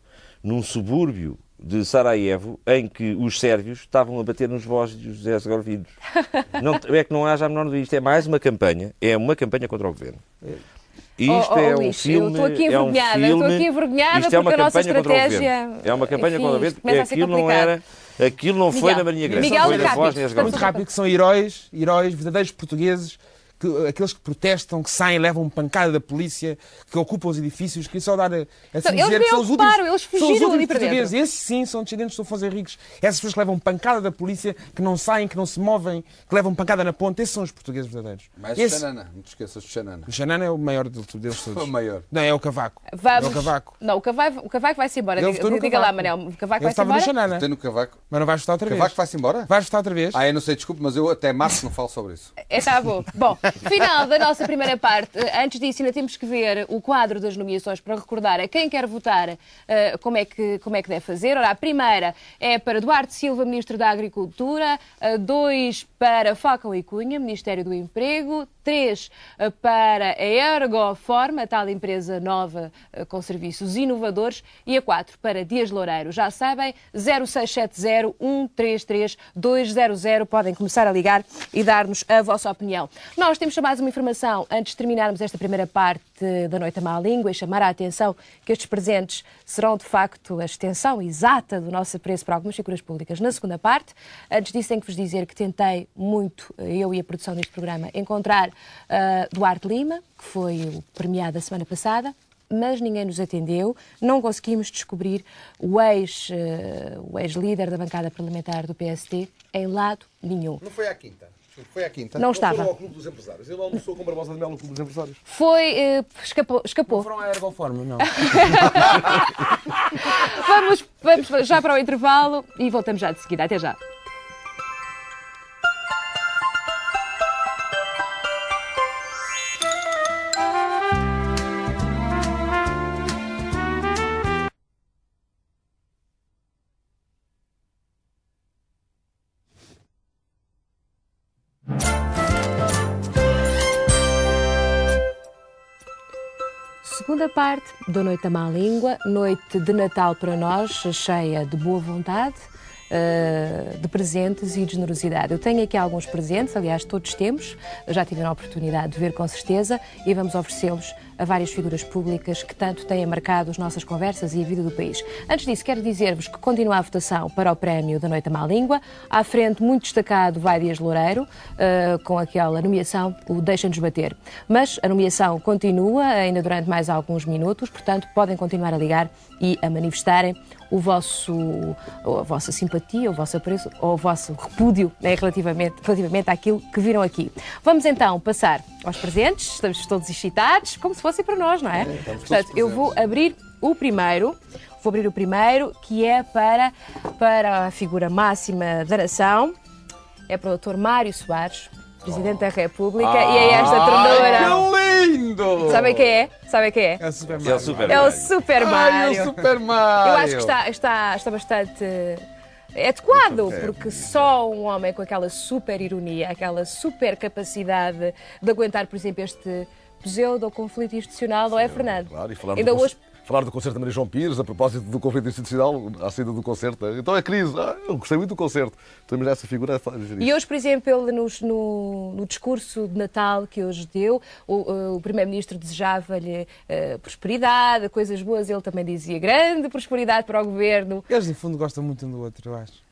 num subúrbio de Sarajevo em que os sérvios estavam a bater nos vozes dos herzegovinos. É que não haja a menor dúvida. Isto é mais uma campanha, é uma campanha contra o governo. Isto Oh, oh, é um Luís, eu filme. estou aqui é um eu estou filme- aqui envergonhada isto é uma porque a nossa campanha contra o estratégia- governo. É uma campanha Enfim, contra o governo. Aquilo não era. Aquilo não foi Miguel, na Marinha Grande. Miguel foi na e Muito rápido, que são heróis, heróis, verdadeiros portugueses, que, aqueles que protestam, que saem, levam pancada da polícia, que ocupam os edifícios. Queria só dar a, a Então, assim eles dizer que são os últimos, eles são os fugiram últimos portugueses. Esses sim são descendentes do Afonso Henriques. Essas pessoas que levam pancada da polícia, que não saem, que não se movem, que levam pancada na ponta. Esses são os portugueses verdadeiros. Mais Esse- o Xanana. Não te esqueças do Xanana. O Xanana é o maior de- deles todos. (laughs) O maior. Não, é o Cavaco. Vamos. É o Cavaco. Não, o Cavaco, o Cavaco vai-se embora. Ele Diga, diga lá. Manel. O Cavaco vai-se estava no embora? Xanana. Tem no Cavaco. Mas não vais votar outra vez. Cavaco vai-se embora? Vais votar outra vez? Ah, eu não sei, desculpe, mas eu até março não falo sobre isso. É, tá bom. Bom, (laughs) final da nossa primeira parte. Eh, Antes disso, ainda temos que ver o quadro das nomeações para recordar a quem quer votar eh, como, é que, como é que deve fazer. Ora, a primeira é para Duarte Silva, Ministro da Agricultura. A dois para Falcão e Cunha, Ministério do Emprego. Três eh, para a Ergoforma, tal empresa nova eh, com serviços inovadores. E a quatro para Dias Loureiro. Já sabem, 0670 133 200. Podem começar a ligar e dar-nos a vossa opinião. Nós temos mais uma informação antes de terminarmos esta primeira parte da Noite à Má Língua e chamar a atenção que estes presentes serão de facto a extensão exata do nosso apreço para algumas figuras públicas na segunda parte. Antes disso, tenho que vos dizer que tentei muito, eu e a produção deste programa, encontrar ah, Duarte Lima, que foi o premiado a semana passada mas ninguém nos atendeu, não conseguimos descobrir o ex, eh, ex-líder da bancada parlamentar do PST em lado nenhum. Não foi à quinta. Foi à quinta. Não estava. Foram ao Clube dos Empresários. Ele almoçou com Barbosa de Melo no Clube dos Empresários. Foi, eh, escapou. escapou. Foram à Ergoforma, não. (laughs) vamos, vamos já para o intervalo e voltamos já de seguida. Até já. Segunda parte da Noite da Má Língua, noite de Natal para nós, cheia de boa vontade, eh, de presentes e de generosidade. Eu tenho aqui alguns presentes, aliás, todos temos, já tiveram a oportunidade de ver com certeza, e vamos oferecê-los a várias figuras públicas que tanto têm marcado as nossas conversas e a vida do país. Antes disso, quero dizer-vos que continua a votação para o prémio da Noite da Má Língua. À frente, muito destacado, vai Dias Loureiro, eh, com aquela nomeação, o Deixa-nos Bater. Mas a nomeação continua ainda durante mais alguns minutos, portanto, podem continuar a ligar e a manifestarem o vosso, a vossa simpatia, o vosso apreço ou o vosso repúdio né, relativamente, relativamente àquilo que viram aqui. Vamos então passar aos presentes, estamos todos excitados, como se fossem para nós, não é? Portanto, eu vou abrir o primeiro, vou abrir o primeiro, que é para, para a figura máxima da nação, é para o Dr. Mário Soares, Presidente da República, e é esta ternura. que lindo! Sabem quem é? Sabem quem é? É o Super É o Super É o Mario. Super Ai, Mario. o Super Mario! Eu acho que está, está, está bastante adequado, porque só um homem com aquela super ironia, aquela super capacidade de aguentar, por exemplo, este pseudo conflito institucional, não é, Fernando? Claro, e falamos Ainda hoje falar do concerto da Maria João Pires, a propósito do conflito institucional, à saída do concerto. Então é crise. Ah, eu gostei muito do concerto. Então, mas essa figura é E hoje, por exemplo, ele nos, no, no, discurso de Natal que hoje deu, o, o Primeiro-Ministro desejava-lhe uh, prosperidade, coisas boas. Ele também dizia grande prosperidade para o governo. Eles, no fundo, gostam muito um do outro, eu acho.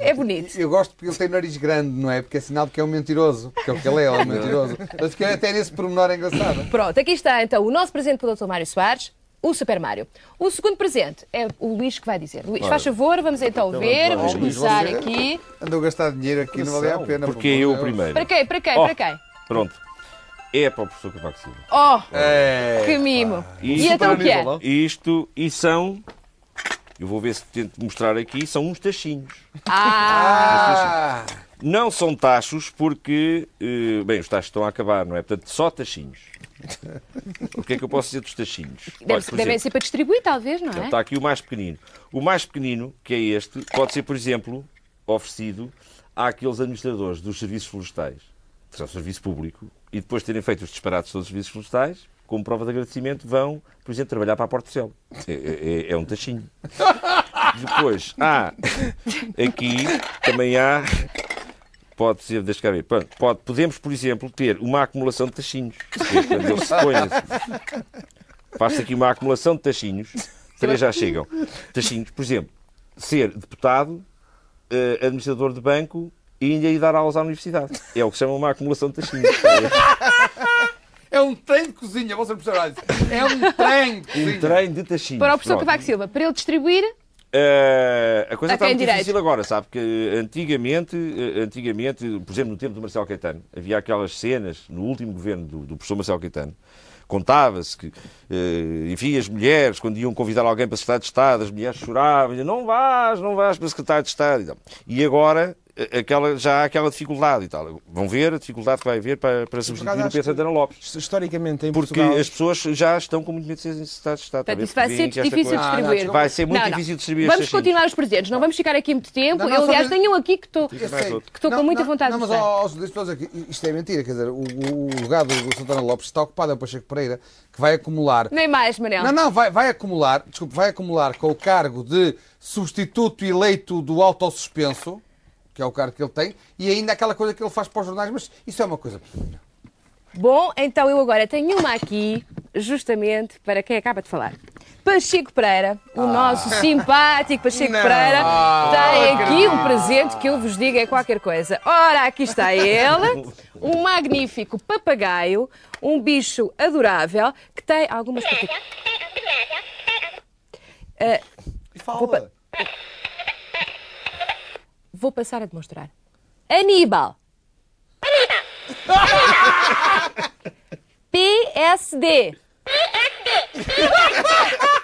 É bonito. Eu gosto porque ele tem nariz grande, não é? Porque é sinal de que é um mentiroso. Porque é o que ele é, é um (laughs) mentiroso. Mas fiquei até nesse pormenor engraçado. Pronto, aqui está então o nosso presente para o Dr. Mário Soares. O Super Mario. O segundo presente é o Luís que vai dizer. Luís, faz favor, vamos então, então ver. Vamos começar aqui. Andou a gastar dinheiro aqui, não vale a pena. Porque eu o primeiro. Para quem? Para quem? Oh, para quem? Pronto. É para o professor Cavaco Silva. Oh! É, que mimo! E então o que é? Isto, e são eu vou ver se tento mostrar aqui, são uns tachinhos. Ah! Não são tachos porque, eh, bem, os tachos estão a acabar, não é? Portanto, só tachinhos. O que é que eu posso dizer dos tachinhos? Deve, Olha, devem ser para distribuir, talvez, não é? Então, está aqui o mais pequenino. O mais pequenino, que é este, pode ser, por exemplo, oferecido àqueles administradores dos serviços florestais, que são serviço público, e depois de terem feito os disparates dos serviços florestais, como prova de agradecimento, vão, por exemplo, trabalhar para a Porto Céu. É, é, é um tachinho. (laughs) Depois há aqui também há. Pode ser, deixa cá ver. Pronto, pode, podemos, por exemplo, ter uma acumulação de tachinhos. Quando eles se põem. Faz-se aqui uma acumulação de tachinhos. Três já chegam. Tachinhos, por exemplo, ser deputado, eh, administrador de banco e ainda ir dar aulas à universidade. É o que se chama uma acumulação de tachinhos. É um trem de cozinha, vão ser professor É um trem de cozinha. Um trem de tachinhos. Para o professor Cavaco Silva, para ele distribuir Uh, a coisa está muito direito? difícil agora, sabe? Que antigamente, eh, antigamente, por exemplo, no tempo do Marcelo Caetano, havia aquelas cenas, no último governo do, do professor Marcelo Caetano, contava-se que, uh, enfim, as mulheres, quando iam convidar alguém para secretário de Estado, as mulheres choravam, não vás, não vás para secretário de Estado. E agora aquela, já há aquela dificuldade e tal. Vão ver a dificuldade que vai haver para, para substituir o Pedro Santana Lopes. Historicamente, em Porque Portugal... as pessoas já estão com muito medo de ser necessidades de Estado. Portanto, isso vai ser difícil de distribuir. vai ser muito não, não. difícil de distribuir Vamos continuar os presentes, não vamos ficar aqui muito tempo. Não, Eu, aliás, tenho um aqui que estou, que estou com muita vontade não, de mas, ó, deixa aqui, isto é mentira, quer dizer, o, o legado do Santana Lopes está ocupado é o Pacheco Pereira, que vai acumular... Nem mais, Manel. Não, não, vai, vai acumular, desculpe, vai acumular com o cargo de substituto eleito do autossuspenso, que é o cargo que ele tem, e ainda aquela coisa que ele faz para os jornais, mas isso é uma coisa pequena. Bom, então eu agora tenho uma aqui, justamente para quem acaba de falar. Pacheco Pereira, o ah. nosso simpático Pacheco Não. Pereira, ah, tem aqui um presente que eu vos digo é qualquer coisa. Ora, aqui está ele, (laughs) um magnífico papagaio, um bicho adorável que tem algumas. Uh, Fala. Vou passar a demonstrar. Aníbal. PSD.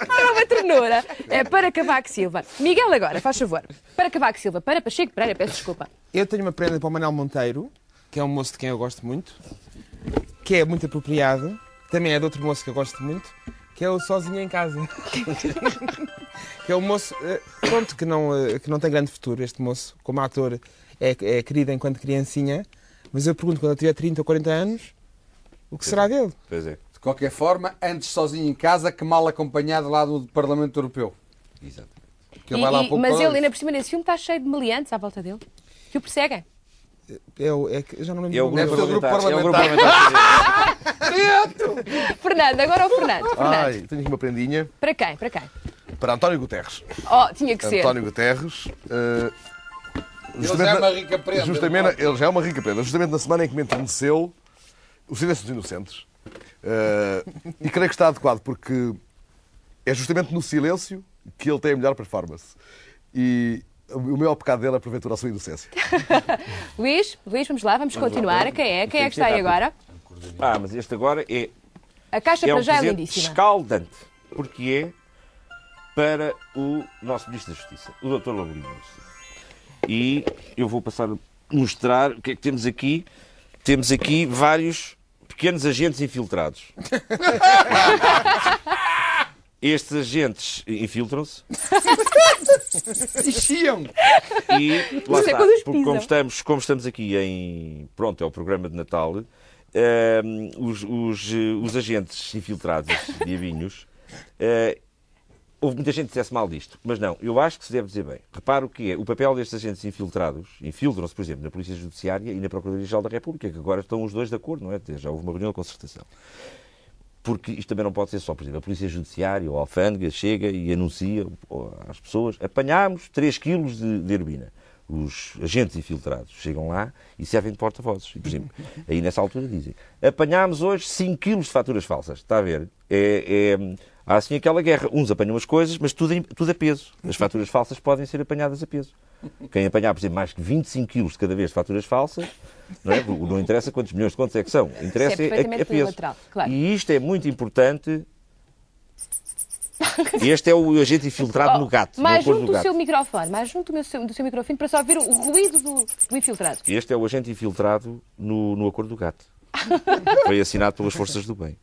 Era (laughs) uma ternura. É para Cavaco Silva. Miguel, agora, faz favor. Para Cavaco Silva, para Pacheco Pereira, peço desculpa. Eu tenho uma prenda para o Manuel Monteiro, que é um moço de quem eu gosto muito, que é muito apropriado. Também é de outro moço que eu gosto muito, que é o Sozinho em Casa. (laughs) que é um moço, eh, pronto, que não, eh, que não tem grande futuro, este moço, como ator, é, é querido enquanto criancinha, mas eu pergunto, quando ele tiver 30 ou 40 anos, o que será dele? Pois é. De qualquer forma, antes sozinho em casa que mal acompanhado lá do Parlamento Europeu. Exato. E, e, mas ele, ainda por cima desse filme, está cheio de meliantes à volta dele, que o perseguem. É, o, é que já não lembro. É o grupo parlamentar. É o grupo parlamentar. (laughs) Fernando, agora o Fernando. Fernando. Ai, tenho aqui uma prendinha. Para quem? Para quem? Para António Guterres. Oh, tinha que ser. António Guterres. Uh, ele já é uma rica prenda. Justamente, ele já é uma rica prenda. Justamente na semana em que me enterneceu o Silêncio dos Inocentes. Uh, e creio que está adequado, porque é justamente no silêncio que ele tem a melhor performance. E o maior pecado dele é, porventura, a sua inocência. (laughs) Luís, Luís, vamos lá, vamos continuar. Quem é? Quem é que está aí agora? Ah, mas este agora é. A caixa é para um já é lindíssima. Escaldante, porque é para o nosso Ministro da Justiça, o Dr. Laurino. E eu vou passar a mostrar o que é que temos aqui. Temos aqui vários pequenos agentes infiltrados. (laughs) Estes agentes infiltram-se. Existiam! E lá está, porque como estamos, como estamos aqui em. Pronto, é o programa de Natal. Uh, os, os, os, agentes infiltrados, diabinhos, Uh, houve muita gente que dissesse mal disto, mas não, eu acho que se deve dizer bem. Repara o que é o papel destes agentes infiltrados, infiltram-se, por exemplo, na Polícia Judiciária e na Procuradoria-Geral da República, que agora estão os dois de acordo, não é? Já houve uma reunião de concertação. Porque isto também não pode ser só, por exemplo, a Polícia Judiciária ou a Alfândega chega e anuncia às pessoas apanhámos 3 quilos de, de heroína os agentes infiltrados chegam lá e servem de porta-vozes. Por exemplo, aí nessa altura dizem: apanhámos hoje 5 quilos de faturas falsas. Está a ver? É, é, há assim aquela guerra. Uns apanham as coisas, mas tudo, em, tudo a peso. As faturas (laughs) falsas podem ser apanhadas a peso. Quem apanhar, por exemplo, mais que 25 quilos de cada vez de faturas falsas, não, é? não interessa quantos milhões de contos é que são, interessa é, a, a peso. Claro. E isto é muito importante este é o agente infiltrado oh, no gato. Mais junto do, seu microfone, mais junto do seu, do seu microfone para só ouvir o ruído do, do infiltrado. Este é o agente infiltrado no, no acordo do gato. (laughs) Foi assinado pelas forças do bem.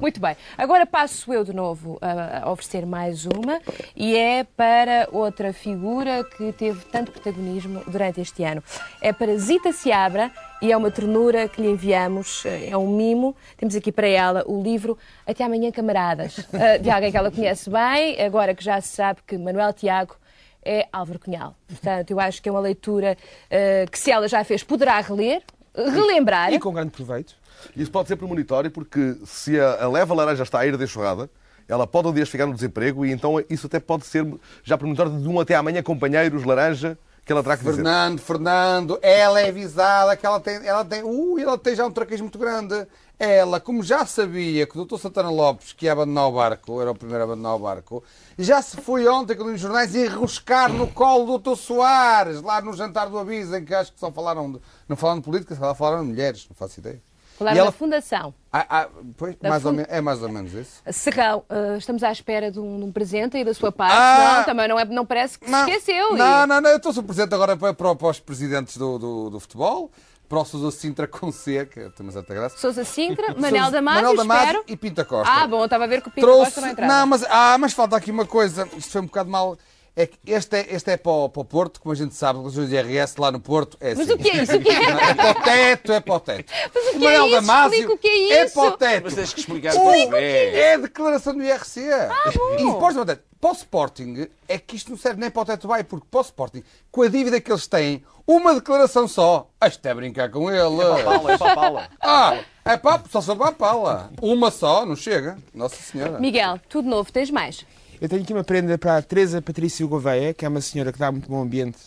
Muito bem. Agora passo eu de novo a oferecer mais uma e é para outra figura que teve tanto protagonismo durante este ano. É para Zita Seabra e é uma ternura que lhe enviamos, é um mimo. Temos aqui para ela o livro Até Amanhã Camaradas, (laughs) eh, de alguém que ela conhece bem, agora que já se sabe que Manuel Tiago é Álvaro Cunhal. Portanto, eu acho que é uma leitura uh, que, se ela já fez, poderá reler, relembrar. E com grande proveito. Isso pode ser premonitório porque se a, a leva laranja está a ir de enxurrada, ela pode um dia ficar no desemprego e então isso até pode ser já premonitório de um até amanhã, companheiros, laranja, que ela terá Fernando, dizer. Fernando, ela é avisada que ela tem, ela tem, uh, ela tem já um traquejo muito grande. Ela, como já sabia que o Dr. Santana Lopes, que ia abandonar o barco, era o primeiro a abandonar o barco, já se foi ontem com os jornais enroscar no colo do Dr. Soares, lá no jantar do aviso, em que acho que só falaram, de, não falaram de política, só falaram de mulheres, não faço ideia. Falaram ela... da Fundação. Ah, ah, pois, mais fund... é mais ou menos isso. Serrão, uh, estamos à espera de um, de um, presente aí da sua parte. Ah, não, também não, é, não parece que não, se esqueceu. Não, e... não, não, eu estou presente agora para, para, para os presidentes do, do, do futebol para o Sousa Sintra com C, que temos até graça. Sousa Sintra, (laughs) Manel Damasio, Manel Damasio e Pinta Costa. Ah, bom, estava a ver que o Pinta Trouxe... Costa vai entrar. Não, mas, ah, mas falta aqui uma coisa, isto foi um bocado mal é que este é, este é para, o, para o Porto, como a gente sabe, as de IRS lá no Porto é assim. Mas o que é isso? O que é? (laughs) é para o teto, é para o teto. (laughs) Mas o que o é isso? Damasio, o que é isso? É para o teto. Mas tens que explicar o que é. É a declaração do IRC. Ah, bom. E depois, para o Sporting, é que isto não serve nem para o teto vai, porque para o Sporting, com a dívida que eles têm, uma declaração só, isto é brincar com ele. É para a pala, é para a pala. Ah, é para, só para a pala. Uma só, não chega. Nossa Senhora. Miguel, tudo novo, tens mais? Eu tenho aqui uma prenda para a Teresa Patrícia Gouveia, que é uma senhora que dá muito bom ambiente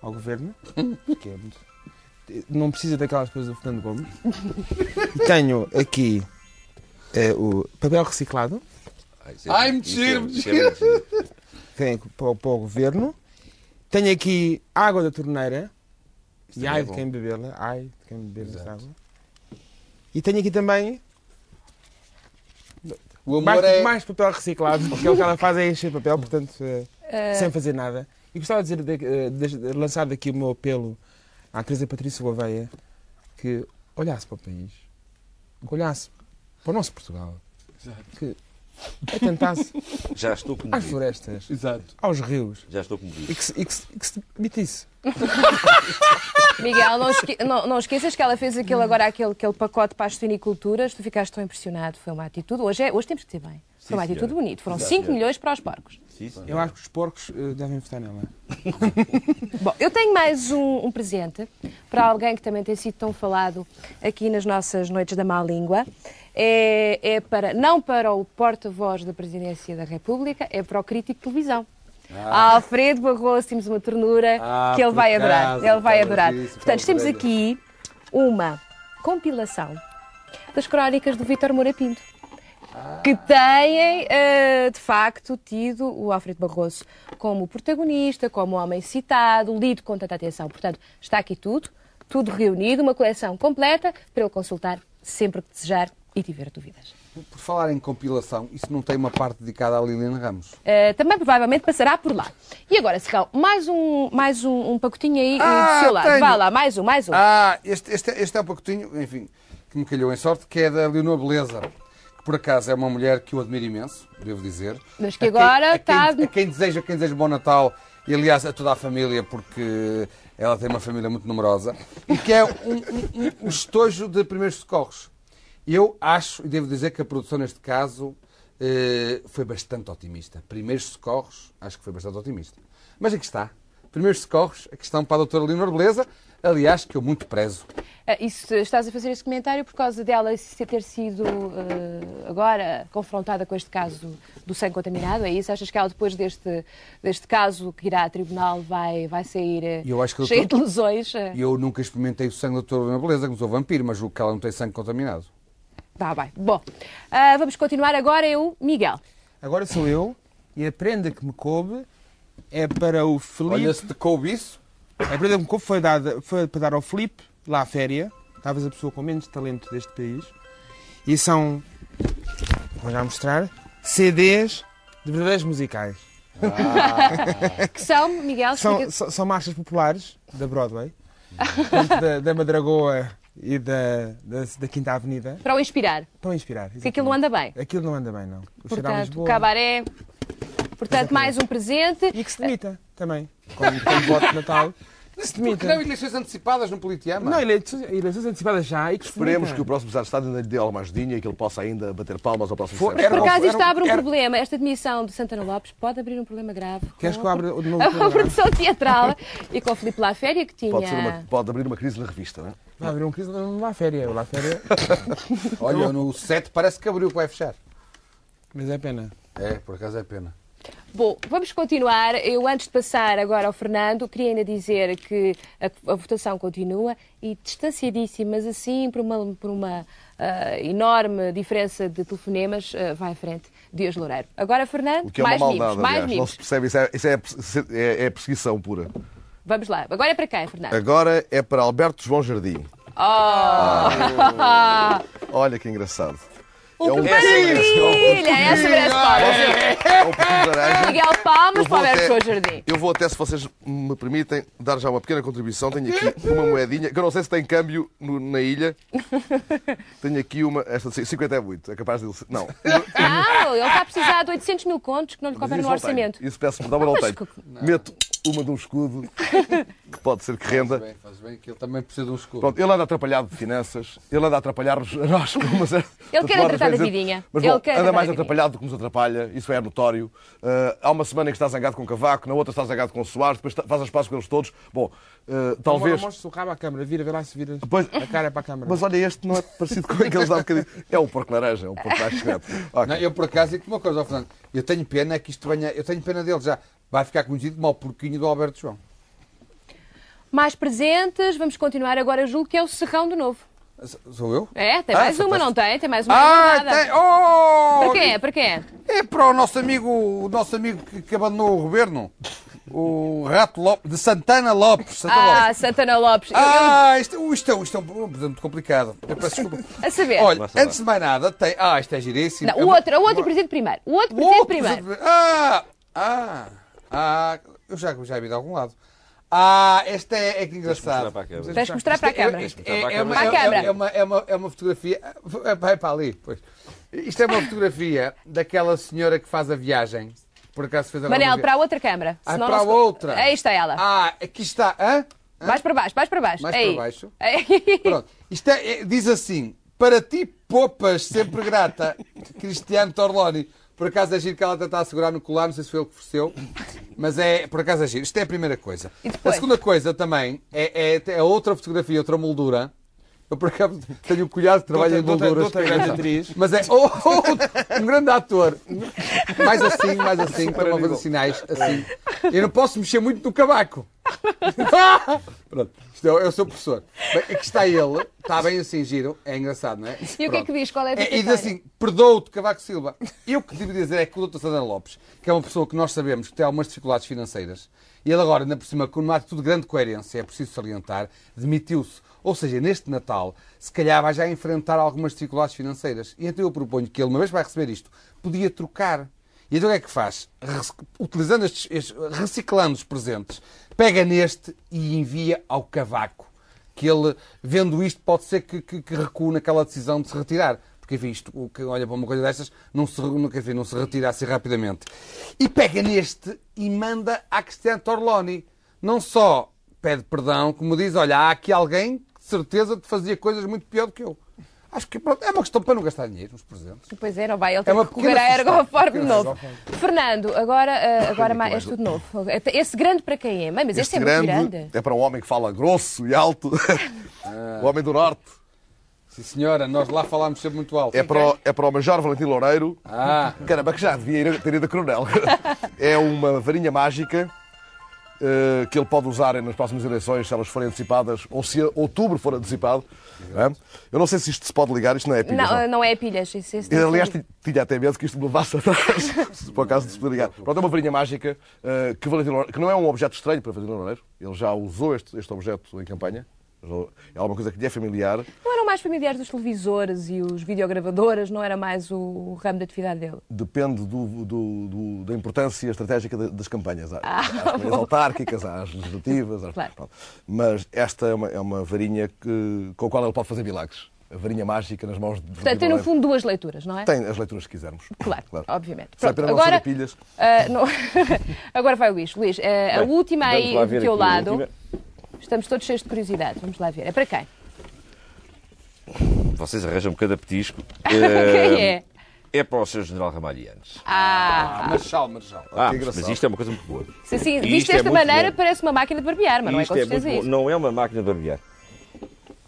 ao governo. Que é muito... Não precisa daquelas coisas do Fernando Gomes. (laughs) tenho aqui uh, o papel reciclado. Ai, me giro, Tenho para, para o governo. Tenho aqui água da torneira. e ai é de quem bebê-la. Ai de quem beber essa água. E tenho aqui também o amor mais, é... mais papel reciclado, porque é o que ela faz é encher papel, portanto, uh, sem fazer nada. E gostava de, dizer, de, de, de, lançar daqui o meu apelo à Teresa Patrícia Gouveia que olhasse para o país, que olhasse para o nosso Portugal, que atentasse Já estou às florestas, Exato. aos rios Já estou comovido. e que se, e que se, e que se demitisse. (laughs) Miguel, não, esque não, não, esqueças que ela fez aquele, agora aquele, aquele pacote para as suiniculturas. Tu ficaste tão impressionado. Foi uma atitude. Hoje, é, hoje temos que ter bem. Foi uma atitude bonita. Foram 5 milhões para os porcos. Sim, eu acho que os porcos uh, devem votar nela. (laughs) Bom, eu tenho mais um, um, presente para alguém que também tem sido tão falado aqui nas nossas noites da má língua. É, é para, não para o porta-voz da Presidência da República, é para o crítico de televisão. Ah. Alfredo Barroso, temos uma ternura ah, que ele vai adorar. Ele vai adorar. Portanto, temos aqui uma compilação das crónicas do Vítor Moura Pinto. Que têm, uh, de facto, tido o Alfredo Barroso como protagonista, como homem citado, lido com tanta atenção. Portanto, está aqui tudo, tudo reunido, uma coleção completa para ele consultar sempre que desejar e tiver dúvidas. Por falar em compilação, isso não tem uma parte dedicada à Liliana Ramos? Uh, também provavelmente passará por lá. E agora, Serrão, mais um, mais um, um pacotinho aí ah, do seu lado. Tenho. Vá lá, mais um, mais um. Ah, este, este, este é o pacotinho, enfim, que me calhou em sorte, que é da Leonor Beleza. Que por acaso é uma mulher que eu admiro imenso, devo dizer. Mas que agora está. A, quem, a quem deseja, quem deseja bom Natal e aliás a toda a família, porque ela tem uma família muito numerosa, e que é um, um, um estojo de primeiros socorros. Eu acho, e devo dizer que a produção neste caso uh, foi bastante otimista. Primeiros socorros, acho que foi bastante otimista. Mas aqui está. Primeiros socorros, a questão para a doutora Leonor Beleza, aliás, que eu muito prezo. Isso, estás a fazer esse comentário por causa dela ter sido uh, agora confrontada com este caso do sangue contaminado, é isso? Achas que ela depois deste, deste caso que irá a tribunal vai, vai sair uh, cheia de lesões? Eu nunca experimentei o sangue da doutora Leonor Beleza, que não sou vampiro, mas julgo que ela não tem sangue contaminado. Está bem. Bom, uh, vamos continuar agora. Eu, Miguel. Agora sou eu e a prenda que me coube é para o Felipe. Olha, se te coube isso. A prenda que me coube foi, dada, foi para dar ao Felipe, lá à féria. Talvez a pessoa com menos talento deste país. E são, vou já mostrar, CDs de verdadeiros musicais. Ah. que são, Miguel? São, são, são marchas populares da Broadway, da, da Madragoa e da, da, da, Quinta Avenida. Para o inspirar. Para o inspirar. Porque aquilo não anda bem. Aquilo não anda bem, não. O Portanto, cabaré. Portanto, Exatamente. mais um presente. E que se demita também. Com, com voto de Natal. Se demita. Não, eleições antecipadas no Politeama. Não, eleições, eleições antecipadas já e que Esperemos que o próximo Estado de Estado ainda lhe dê alguma ajudinha e que ele possa ainda bater palmas ao próximo For, Por acaso isto abre um era... problema. Esta demissão de Santana Lopes pode abrir um problema grave. Queres que eu abra de novo? (laughs) A produção teatral e com o Filipe Laféria que tinha... Pode, uma, pode abrir uma crise na revista, não é? Vai abrir uma crise na Féria. La Féria... Olha, no 7 parece que abriu que vai fechar. Mas é pena. É, por acaso é pena. Bom, vamos continuar. Eu, antes de passar agora ao Fernando, queria ainda dizer que a, a votação continua e distanciadíssimas, assim, por uma, por uma uh, enorme diferença de telefonemas, uh, vai à frente Dias Loureiro. Agora, Fernando, que é mais maldade, mais mimos. Não se percebe, isso, é, isso é, é, é perseguição pura. Vamos lá. Agora é para quem, Fernando? Agora é para Alberto João Jardim. Oh! Ah. (laughs) Olha que engraçado. O é um maravilha! Essa merece palmas. Miguel Palmas para Alberto João Jardim. Eu vou até, se vocês me permitem, dar já uma pequena contribuição. Tenho aqui uma moedinha, que eu não sei se tem câmbio no, na ilha. Tenho aqui uma, esta 50 é muito, é capaz de... Não. Não, ele está a precisar de 800 mil contos que não lhe couber no orçamento. Isso peço perdão, mas não tenho. Meto uma de um escudo, que pode ser que renda. Faz bem, faz bem, que ele também precisa de um escudo. Pronto, ele anda atrapalhado de finanças, ele anda a atrapalhar-nos a nós com uma certa... Ele quer tratar da vidinha. Mas bom, anda mais atrapalhado do que nos atrapalha, isso é notório. Uh, há uma semana em que está zangado com Cavaco, na outra está zangado com o Soares, depois faz as pazes com eles todos. Bom, uh, talvez... Mostra o rabo à câmara, vira, vê lá se vira pois... a cara para a câmara. Mas olha, este não é parecido com aqueles há bocadinho. É um porco laranja, é um porco mais. (laughs) Okay. Não, eu por acaso digo uma coisa, Fernando, eu tenho pena é que isto venha, eu tenho pena dele já. Vai ficar conhecido como o porquinho do Alberto João. Mais presentes, vamos continuar agora, julgo que é o Serrão de novo. Sou eu? É, tem ah, mais uma, não tem? Tem mais uma. Ah, tem. Oh! Para quê? Para quê? É para o nosso amigo, o nosso amigo que, que abandonou o governo. O Rato Lopes, de Santana Lopes. Santana ah, Lopes. Santana Lopes. Ah, isto, isto, é, isto é um problema muito complicado. Eu peço desculpa. (laughs) A saber. Olha, antes de mais nada, tem. Ah, isto é giríssimo. Não, o outro, o outro presidente primeiro. O outro presidente primeiro. Ah, ah, ah, eu já, já vi de algum lado. Ah, esta é, é que engraçado. Tens que mostrar para a câmara. É, uma, é, uma, é, uma, é uma fotografia. Vai para ali. Pois. Isto é uma fotografia daquela senhora que faz a viagem. Por acaso fez a Manel, para a outra câmara. Ah, para a outra. Aí está ela. Ah, aqui está. Hã? Hã? Mais para baixo, mais para baixo. Mais Aí. para baixo. Pronto. Isto é, diz assim: para ti, poupas, sempre grata, Cristiano Torloni. Por acaso é giro que ela está a segurar no colar, não sei se foi ele que ofereceu, mas é, por acaso é giro. Isto é a primeira coisa. A segunda coisa também é, é, é outra fotografia, outra moldura. Eu por acaso tenho um cunhado que trabalha em atriz. Mas é oh, oh, um grande ator. Mais assim, mais assim, para não fazer sinais. Assim. Eu não posso mexer muito no cavaco. (laughs) Pronto. Eu, eu sou professor. Bem, aqui está ele, está bem assim, giro, é engraçado, não é? E o que é que diz? Qual é a é, E diz assim: perdoa-te, Cavaco Silva. E o que devo dizer é que o Dr. Sandra Lopes, que é uma pessoa que nós sabemos que tem algumas dificuldades financeiras, e ele agora, ainda por cima, com uma atitude de grande coerência, é preciso salientar, demitiu-se. Ou seja, neste Natal, se calhar vai já enfrentar algumas dificuldades financeiras. E então eu proponho que ele, uma vez vai receber isto, podia trocar. E então o que é que faz? Utilizando estes, estes reciclando os presentes, pega neste e envia ao cavaco. Que ele, vendo isto, pode ser que, que, que naquela decisão de se retirar. Porque, enfim, isto, o que olha para uma coisa destas não se, enfim, não se retira assim rapidamente. E pega neste e manda a Cristiano Torloni. Não só pede perdão, como diz, olha, há aqui alguém certeza te fazia coisas muito pior do que eu. Acho que pronto, é uma questão para não gastar dinheiro nos presentes. Pois é, não vai, ele tem é que recorrer a Ergoform de novo. Fernando, agora, uh, agora é és tudo novo. Esse grande para quem é? Mas este, este é muito grande. É para um homem que fala grosso e alto. (laughs) o homem do Norte. Sim, senhora, nós lá falámos sempre muito alto. É para o, é para o Major Valentim Loureiro. Ah. Caramba, que já devia ter ido a Coronel. (laughs) é uma varinha mágica que ele pode usar nas próximas eleições, se elas forem antecipadas, ou se outubro for antecipado. É? Eu não sei se isto se pode ligar, isto não é pilhas. Não, não, não é pilhas. Isso, isso eu, aliás, tinha até medo que isto me levasse (laughs) atrás, se por acaso se puder ligar. Pronto, é uma varinha mágica uh, que, que não é um objeto estranho para Valentim Loureiro. Ele já usou este, este objeto em campanha. É alguma coisa que lhe é familiar. Não eram mais familiares dos televisores e os videogravadoras? Não era mais o ramo de atividade dele? Depende do, do, do, da importância estratégica das campanhas. Ah, às campanhas autárquicas, às legislativas. Às... Claro. Mas esta é uma, é uma varinha que, com a qual ele pode fazer milagres a varinha mágica nas mãos de Portanto, tem no fundo duas leituras, não é? Tem as leituras que quisermos. Claro, claro. obviamente. Pronto, agora, pilhas. Uh, não... (laughs) agora vai o Luís. Luís, uh, Bem, a última aí do teu lado. Estamos todos cheios de curiosidade. Vamos lá ver. É para quem? Vocês arranjam-me cada petisco. (laughs) quem é? É para o Sr. General Ramalhianes. Ah, ah Marchal, Marchal. Ah, mas isto é uma coisa muito boa. Sim, sim. Visto desta é maneira, bom. parece uma máquina de barbear, mas isto não é com certeza é isso. Não é uma máquina de barbear.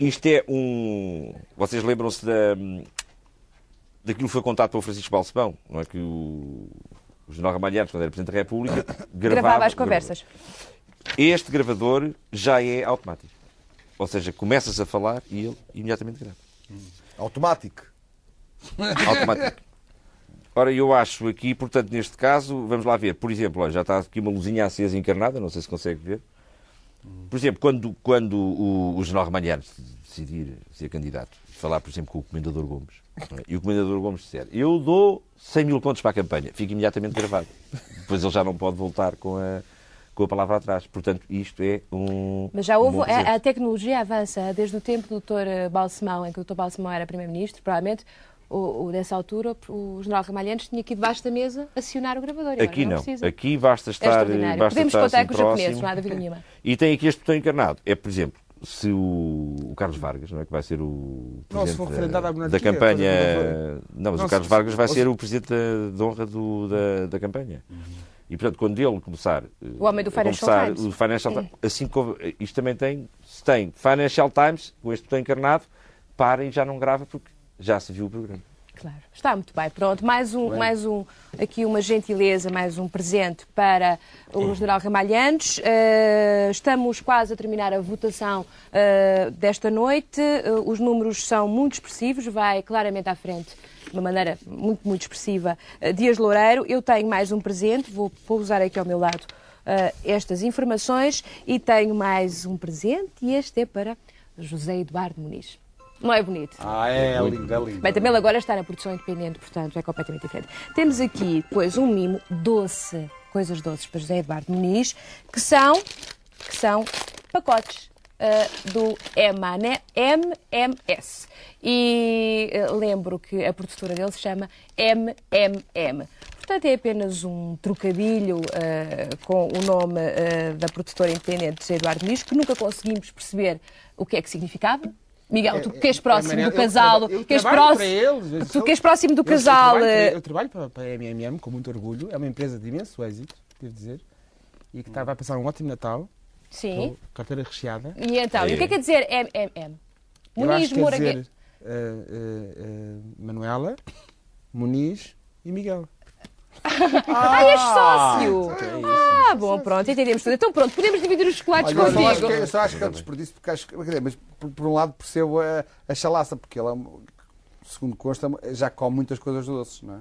Isto é um... Vocês lembram-se da... daquilo que foi contado pelo Francisco Balsemão, não é? Que o, o General Ramalhianes, quando era Presidente da República, gravava... Gravava as conversas. Gravava. Este gravador já é automático. Ou seja, começas a falar e ele imediatamente grava. Automático. (laughs) Automático. Ora, eu acho aqui, portanto, neste caso, vamos lá ver. Por exemplo, já está aqui uma luzinha acesa encarnada, não sei se consegue ver. Por exemplo, quando, quando o, o General Ramalhianes decidir ser candidato, falar, por exemplo, com o Comendador Gomes, é? e o Comendador Gomes disser, eu dou 100 mil pontos para a campanha, fica imediatamente gravado. Depois ele já não pode voltar com a, com a palavra atrás. Portanto, isto é um. Mas já houve. Um a, a, tecnologia avança desde o tempo do Dr. Balsemão, em que o Dr. Balsemão era Primeiro-Ministro, provavelmente. O, o, nessa altura, o general Ramalhantes tinha aqui debaixo da mesa acionar o gravador. Aqui não. não. Aqui basta estar. É basta Podemos estar contar assim com os japoneses, não há dúvida nenhuma. (laughs) E tem aqui este botão encarnado. É, por exemplo, se o, o, Carlos Vargas, não é, que vai ser o presidente da, da, campanha. Não, mas não, o Carlos Vargas vai ser o presidente de honra do, da, da campanha. Uhum. E, portanto, quando ele começar, o homem do Financial começar, Times, o Financial Times assim como isto também tem, se tem Financial Times, com este botão encarnado, para e já não grava porque já se viu o programa. Claro, está muito bem. Pronto, mais um, bem. mais um, aqui uma gentileza, mais um presente para o General Ramalhantes. Uh, estamos quase a terminar a votação uh, desta noite. Uh, os números são muito expressivos, vai claramente à frente de uma maneira muito, muito expressiva, Dias Loureiro. Eu tenho mais um presente, vou pousar aqui ao meu lado estas informações e tenho mais um presente e este é para José Eduardo Muniz. Não é bonito? Ah, é, é lindo, é lindo. Bem, também ele agora está na produção independente, portanto é completamente diferente. Temos aqui, pois, um mimo doce, coisas doces para José Eduardo Muniz, que são, que são pacotes uh, do MMS. E uh, lembro que a produtora dele se chama MMM. Portanto, é apenas um trocadilho uh, com o nome da produtora independente José Eduardo Muniz, que nunca conseguimos perceber o que é que significava Miguel, tu que és próximo do casal, eu, que és próximo, tu que és próximo do casal. Eu trabalho, para, para a MMM com muito orgulho, é uma empresa de imenso êxito, devo dizer, e que estava a passar um ótimo Natal. Sim. Carteira recheada. E então, é. e o que é que quer dizer MMM? Muniz Moura. Quer dizer, uh, uh, uh, Manuela, Muniz e Miguel. (laughs) ah, és sócio! Então é ah, bom, pronto, entendemos tudo. Então pronto, podemos dividir os chocolates Olha, contigo. Eu só, acho que, eu só acho que é um desperdício, porque acho, mas por, por, um lado percebo a, a chalaça, porque ele, é segundo consta, já come muitas coisas doces, não é?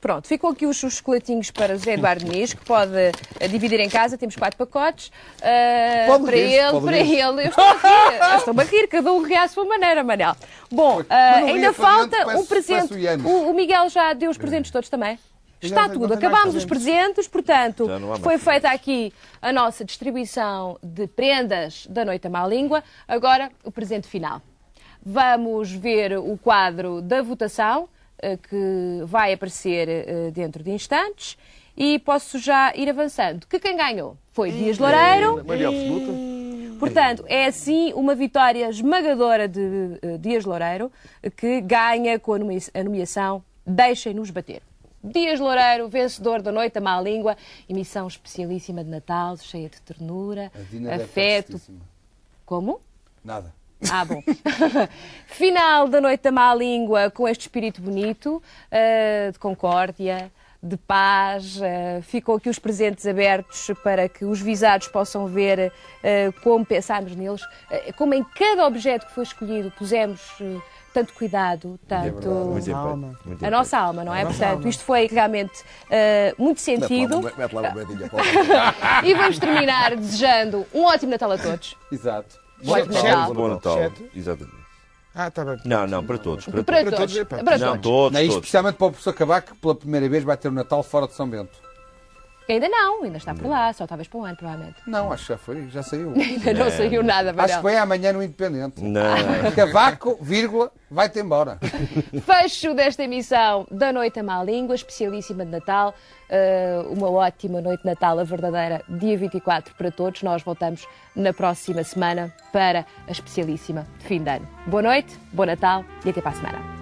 Pronto, ficam aqui os, os chocolatinhos para José Eduardo Muniz, que pode uh, dividir em casa. Temos quatro pacotes. Uh, para rir, ele, para ele. Eu estou a rir, eu (laughs) estou a rir, cada um ri à sua maneira, Manel. Bom, uh, ainda falta um presente. O, o, Miguel já deu os presentes todos também? Está tudo. Acabámos os presentes, portanto, foi feita aqui a nossa distribuição de prendas da Noite à Má Língua. Agora, o presente final. Vamos ver o quadro da votação, eh, que vai aparecer eh, dentro de instantes. E posso já ir avançando. Que quem ganhou foi Dias Loureiro. Maria absoluta. Portanto, é assim uma vitória esmagadora de uh, Dias Loureiro que ganha com a nomeação Deixem-nos bater. Dias Loureiro, vencedor da Noite da Má Língua, emissão especialíssima de Natal, cheia de ternura, afeto. Como? Nada. Ah, bom. (laughs) Final da Noite da Má Língua com este espírito bonito, uh, de concórdia, de paz. Uh, ficou aqui os presentes abertos para que os visados possam ver uh, como pensámos neles, como em cada objeto que foi escolhido pusemos tanto cuidado, tanto. Muito alma. A nossa alma, não é? Portanto, alma. isto foi realmente uh, muito sentido. Mete lá, mete lá (laughs) e vamos terminar desejando um ótimo Natal a todos. Exato. Natal. Bom Natal. Exatamente. Ah, está bem. Não, não, para todos. Para, para, para todos. todos. Para não, todos. todos, não, especialmente para o professor Cavaco, que pela primeira vez vai ter o Natal fora de São Bento. Ainda não, ainda está por lá, só talvez para um ano, provavelmente. Não, acho que já foi, já saiu. (laughs) ainda não, não saiu nada, Acho que vem amanhã no Independente. Não. (laughs) Cavaco, vírgula, vai-te embora. (laughs) Fecho desta emissão da Noite à Má Língua, especialíssima de Natal. Uh, uma ótima noite de Natal, a verdadeira, dia 24 para todos. Nós voltamos na próxima semana para a especialíssima de fim de ano. Boa noite, bom Natal e até para a semana.